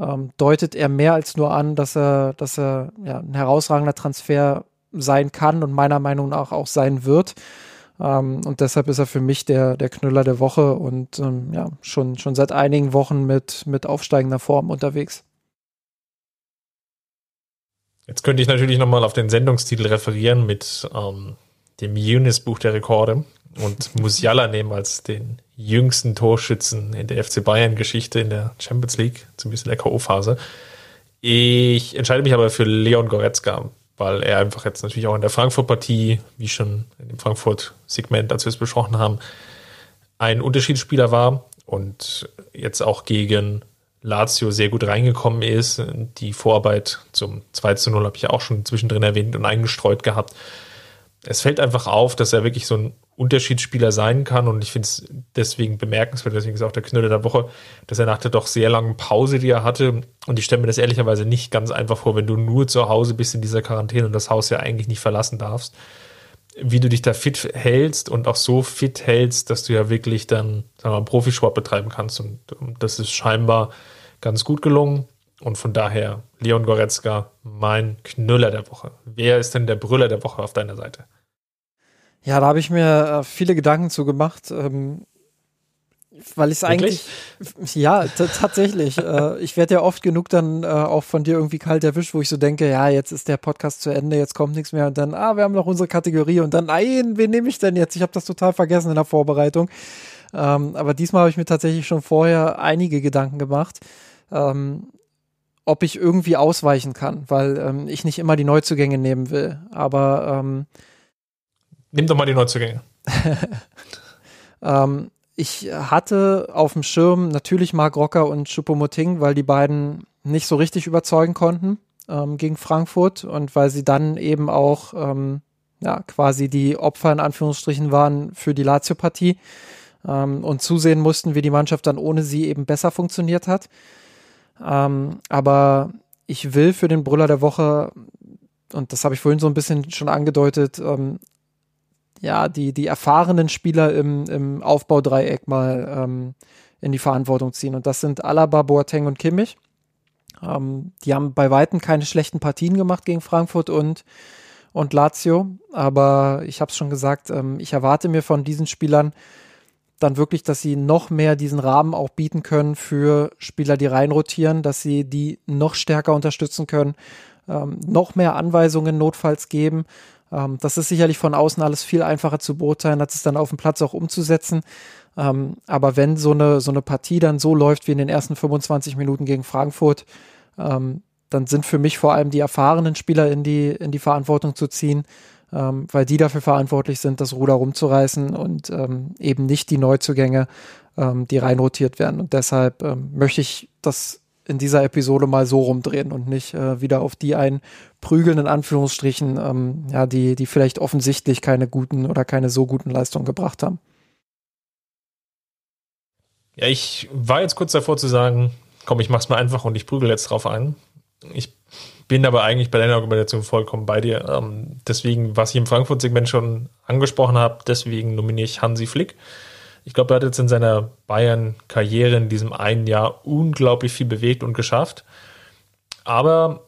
ähm, deutet er mehr als nur an, dass er, dass er ja, ein herausragender Transfer sein kann und meiner Meinung nach auch sein wird. Ähm, und deshalb ist er für mich der, der Knüller der Woche und ähm, ja, schon, schon seit einigen Wochen mit, mit aufsteigender Form unterwegs. Jetzt könnte ich natürlich nochmal auf den Sendungstitel referieren mit ähm, dem Unis-Buch der Rekorde und Musiala nehmen als den jüngsten Torschützen in der FC Bayern-Geschichte in der Champions League, zumindest in der K.O.-Phase. Ich entscheide mich aber für Leon Goretzka, weil er einfach jetzt natürlich auch in der Frankfurt-Partie, wie schon in dem Frankfurt-Segment, als wir es besprochen haben, ein Unterschiedsspieler war und jetzt auch gegen Lazio sehr gut reingekommen ist. Die Vorarbeit zum 2 zu 0 habe ich ja auch schon zwischendrin erwähnt und eingestreut gehabt es fällt einfach auf, dass er wirklich so ein Unterschiedsspieler sein kann und ich finde es deswegen bemerkenswert, deswegen ist auch der Knüller der Woche, dass er nach der doch sehr langen Pause, die er hatte, und ich stelle mir das ehrlicherweise nicht ganz einfach vor, wenn du nur zu Hause bist in dieser Quarantäne und das Haus ja eigentlich nicht verlassen darfst, wie du dich da fit hältst und auch so fit hältst, dass du ja wirklich dann, sagen wir mal, Profisport betreiben kannst und das ist scheinbar ganz gut gelungen. Und von daher, Leon Goretzka, mein Knüller der Woche. Wer ist denn der Brüller der Woche auf deiner Seite? Ja, da habe ich mir äh, viele Gedanken zu gemacht, ähm, weil ich es eigentlich, ja, tatsächlich. äh, ich werde ja oft genug dann äh, auch von dir irgendwie kalt erwischt, wo ich so denke, ja, jetzt ist der Podcast zu Ende, jetzt kommt nichts mehr und dann, ah, wir haben noch unsere Kategorie und dann, nein, wen nehme ich denn jetzt? Ich habe das total vergessen in der Vorbereitung. Ähm, aber diesmal habe ich mir tatsächlich schon vorher einige Gedanken gemacht. Ähm, ob ich irgendwie ausweichen kann, weil ähm, ich nicht immer die Neuzugänge nehmen will. Aber ähm, nimm doch mal die Neuzugänge. ähm, ich hatte auf dem Schirm natürlich Marc Rocker und Choupo-Moting, weil die beiden nicht so richtig überzeugen konnten ähm, gegen Frankfurt und weil sie dann eben auch ähm, ja, quasi die Opfer in Anführungsstrichen waren für die Lazio-Partie. ähm, und zusehen mussten, wie die Mannschaft dann ohne sie eben besser funktioniert hat. Ähm, aber ich will für den Brüller der Woche, und das habe ich vorhin so ein bisschen schon angedeutet, ähm, ja, die, die erfahrenen Spieler im, im Aufbaudreieck mal ähm, in die Verantwortung ziehen. Und das sind Alaba, Boateng und Kimmich. Ähm, die haben bei Weitem keine schlechten Partien gemacht gegen Frankfurt und, und Lazio. Aber ich habe es schon gesagt, ähm, ich erwarte mir von diesen Spielern dann wirklich, dass sie noch mehr diesen Rahmen auch bieten können für Spieler, die reinrotieren, dass sie die noch stärker unterstützen können, ähm, noch mehr Anweisungen notfalls geben. Ähm, das ist sicherlich von außen alles viel einfacher zu beurteilen, als es dann auf dem Platz auch umzusetzen. Ähm, aber wenn so eine, so eine Partie dann so läuft wie in den ersten 25 Minuten gegen Frankfurt, ähm, dann sind für mich vor allem die erfahrenen Spieler in die, in die Verantwortung zu ziehen, ähm, weil die dafür verantwortlich sind, das Ruder rumzureißen und ähm, eben nicht die Neuzugänge, ähm, die reinrotiert werden. Und deshalb ähm, möchte ich das in dieser Episode mal so rumdrehen und nicht äh, wieder auf die einprügeln, in Anführungsstrichen, ähm, ja, die, die vielleicht offensichtlich keine guten oder keine so guten Leistungen gebracht haben. Ja, ich war jetzt kurz davor zu sagen, komm, ich mach's mal einfach und ich prügel jetzt drauf ein. Ich bin aber eigentlich bei deiner Argumentation vollkommen bei dir. Ähm, deswegen, was ich im Frankfurt-Segment schon angesprochen habe, deswegen nominiere ich Hansi Flick. Ich glaube, er hat jetzt in seiner Bayern-Karriere in diesem einen Jahr unglaublich viel bewegt und geschafft. Aber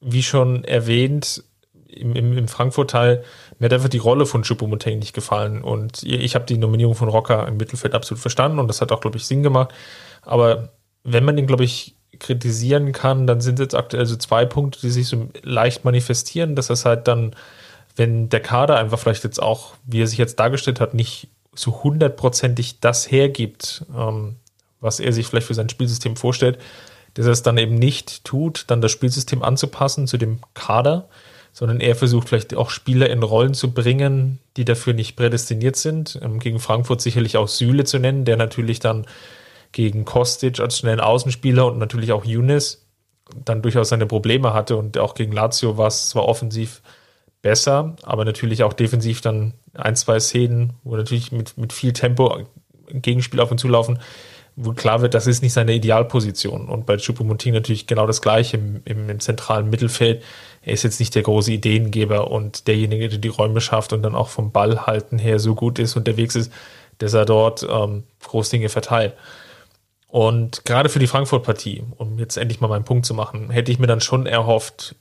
wie schon erwähnt, im, im, im Frankfurt-Teil, mir hat einfach die Rolle von Choupo-Moting nicht gefallen. Und ich habe die Nominierung von Rocker im Mittelfeld absolut verstanden und das hat auch, glaube ich, Sinn gemacht. Aber wenn man den, glaube ich, kritisieren kann, dann sind jetzt aktuell so zwei Punkte, die sich so leicht manifestieren, dass es halt dann, wenn der Kader einfach vielleicht jetzt auch, wie er sich jetzt dargestellt hat, nicht so hundertprozentig das hergibt, ähm, was er sich vielleicht für sein Spielsystem vorstellt, dass er es dann eben nicht tut, dann das Spielsystem anzupassen zu dem Kader, sondern er versucht vielleicht auch Spieler in Rollen zu bringen, die dafür nicht prädestiniert sind. Ähm, gegen Frankfurt sicherlich auch Süle zu nennen, der natürlich dann gegen Kostic als schnellen Außenspieler und natürlich auch Younes dann durchaus seine Probleme hatte und auch gegen Lazio war es zwar offensiv besser, aber natürlich auch defensiv dann ein, zwei Szenen, wo natürlich mit, mit viel Tempo Gegenspiel auf und zu laufen, wo klar wird, das ist nicht seine Idealposition. Und bei Choupo-Moting natürlich genau das Gleiche im, im, im, zentralen Mittelfeld. Er ist jetzt nicht der große Ideengeber und derjenige, der die Räume schafft und dann auch vom Ballhalten her so gut ist, unterwegs ist, dass er dort ähm, Großdinge verteilt. Und gerade für die Frankfurt-Partie, um jetzt endlich mal meinen Punkt zu machen, hätte ich mir dann schon erhofft,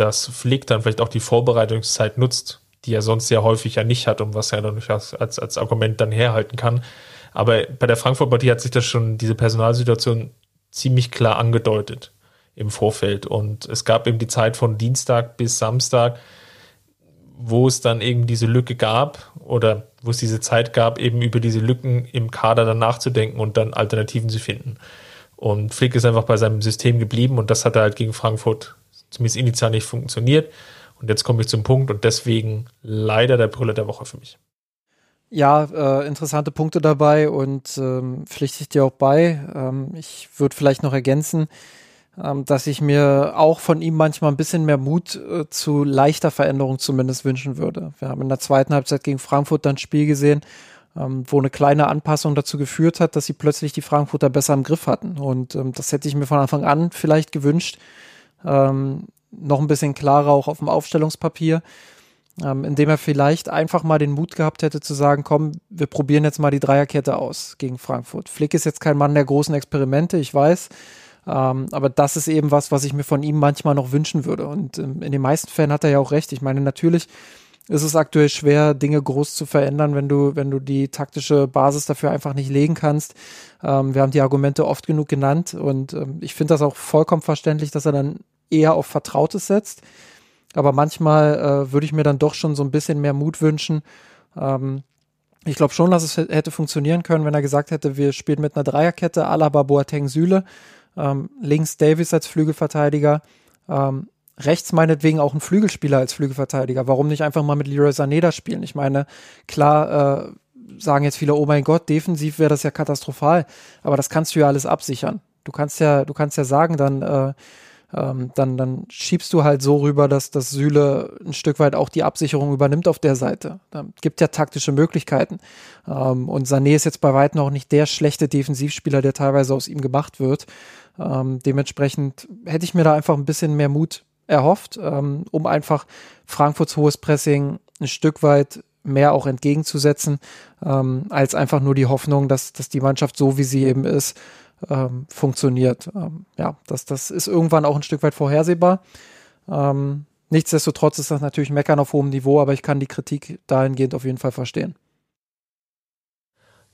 dass Flick dann vielleicht auch die Vorbereitungszeit nutzt, die er sonst sehr häufig ja nicht hat und was er dann als, als, als Argument dann herhalten kann. Aber bei der Frankfurt-Partie hat sich das schon, diese Personalsituation ziemlich klar angedeutet im Vorfeld. Und es gab eben die Zeit von Dienstag bis Samstag, wo es dann eben diese Lücke gab oder wo es diese Zeit gab, eben über diese Lücken im Kader dann nachzudenken und dann Alternativen zu finden. Und Flick ist einfach bei seinem System geblieben und das hat er halt gegen Frankfurt zumindest initial nicht funktioniert. Und jetzt komme ich zum Punkt und deswegen leider der Brille der Woche für mich. Ja, äh, interessante Punkte dabei und ähm, pflichte ich dir auch bei. Ähm, ich würde vielleicht noch ergänzen, ähm, dass ich mir auch von ihm manchmal ein bisschen mehr Mut äh, zu leichter Veränderung zumindest wünschen würde. Wir haben in der zweiten Halbzeit gegen Frankfurt dann ein Spiel gesehen, ähm, wo eine kleine Anpassung dazu geführt hat, dass sie plötzlich die Frankfurter besser im Griff hatten. Und ähm, das hätte ich mir von Anfang an vielleicht gewünscht. Ähm, noch ein bisschen klarer auch auf dem Aufstellungspapier, ähm, indem er vielleicht einfach mal den Mut gehabt hätte zu sagen, komm, wir probieren jetzt mal die Dreierkette aus gegen Frankfurt. Flick ist jetzt kein Mann der großen Experimente, ich weiß, ähm, aber das ist eben was, was ich mir von ihm manchmal noch wünschen würde. Und ähm, in den meisten Fällen hat er ja auch recht. Ich meine, natürlich ist es aktuell schwer, Dinge groß zu verändern, wenn du, wenn du die taktische Basis dafür einfach nicht legen kannst. Ähm, wir haben die Argumente oft genug genannt und ähm, ich finde das auch vollkommen verständlich, dass er dann eher auf Vertrautes setzt. Aber manchmal äh, würde ich mir dann doch schon so ein bisschen mehr Mut wünschen. Ähm, ich glaube schon, dass es hätte funktionieren können, wenn er gesagt hätte, wir spielen mit einer Dreierkette, Alaba, Boateng, Süle ähm, links Davis als Flügelverteidiger, ähm, rechts meinetwegen auch ein Flügelspieler als Flügelverteidiger. Warum nicht einfach mal mit Leroy Sané da spielen? Ich meine, klar äh, sagen jetzt viele, oh mein Gott, defensiv wäre das ja katastrophal, aber das kannst du ja alles absichern. Du kannst ja, du kannst ja sagen, dann äh, ähm, dann, dann schiebst du halt so rüber, dass das Süle ein Stück weit auch die Absicherung übernimmt auf der Seite. Da gibt ja taktische Möglichkeiten. Ähm, und Sané ist jetzt bei weitem noch nicht der schlechte Defensivspieler, der teilweise aus ihm gemacht wird. Ähm, dementsprechend hätte ich mir da einfach ein bisschen mehr Mut erhofft, ähm, um einfach Frankfurts hohes Pressing ein Stück weit mehr auch entgegenzusetzen, ähm, als einfach nur die Hoffnung, dass, dass die Mannschaft so, wie sie eben ist, ähm, funktioniert. Ähm, ja, das, das ist irgendwann auch ein Stück weit vorhersehbar. Ähm, nichtsdestotrotz ist das natürlich Meckern auf hohem Niveau, aber ich kann die Kritik dahingehend auf jeden Fall verstehen.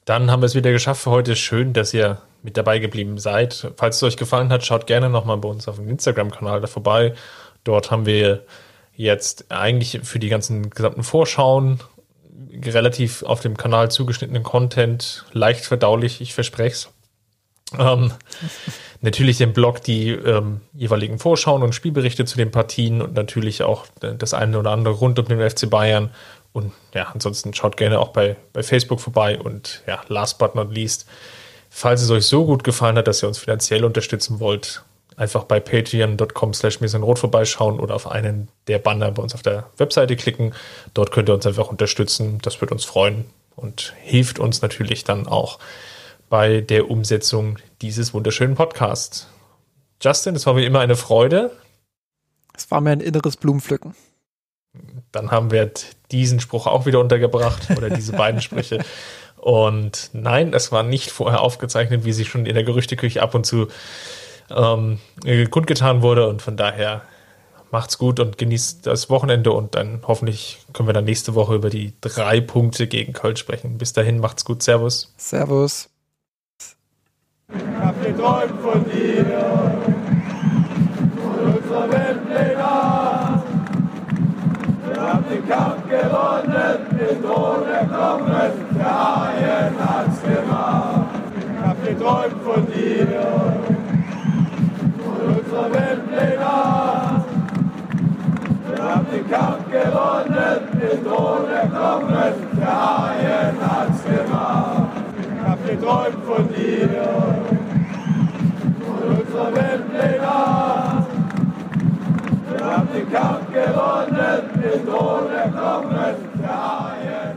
Dann haben wir es wieder geschafft für heute. Schön, dass ihr mit dabei geblieben seid. Falls es euch gefallen hat, schaut gerne nochmal bei uns auf dem Instagram-Kanal da vorbei. Dort haben wir jetzt eigentlich für die ganzen gesamten Vorschauen relativ auf dem Kanal zugeschnittenen Content, leicht verdaulich, ich verspreche es. Ähm, natürlich im Blog die ähm, jeweiligen Vorschauen und Spielberichte zu den Partien und natürlich auch das eine oder andere rund um den FC Bayern. Und ja, ansonsten schaut gerne auch bei, bei Facebook vorbei. Und ja, last but not least, falls es euch so gut gefallen hat, dass ihr uns finanziell unterstützen wollt, einfach bei patreon.com slash rot vorbeischauen oder auf einen der Banner bei uns auf der Webseite klicken. Dort könnt ihr uns einfach unterstützen. Das wird uns freuen und hilft uns natürlich dann auch bei der Umsetzung dieses wunderschönen Podcasts. Justin, es war wie immer eine Freude. Es war mir ein inneres Blumenpflücken. Dann haben wir diesen Spruch auch wieder untergebracht oder diese beiden Sprüche. Und nein, es war nicht vorher aufgezeichnet, wie sie schon in der Gerüchteküche ab und zu ähm, kundgetan wurde. Und von daher macht's gut und genießt das Wochenende und dann hoffentlich können wir dann nächste Woche über die drei Punkte gegen Köln sprechen. Bis dahin macht's gut. Servus. Servus. Ich hab geträumt von dir, von unserer Weltpläne. Wir haben den Kampf gewonnen, den Thron erklommen, der Haien hat's gemacht. Ich hab geträumt von dir, von unserer Weltpläne. Wir haben den Kampf gewonnen, den Thron erklommen, der Haien hat's gemacht. Welt träumt von dir. Und unserer Welt privat. Wir haben den Kampf gewonnen, den Tod erkommen, der Haien.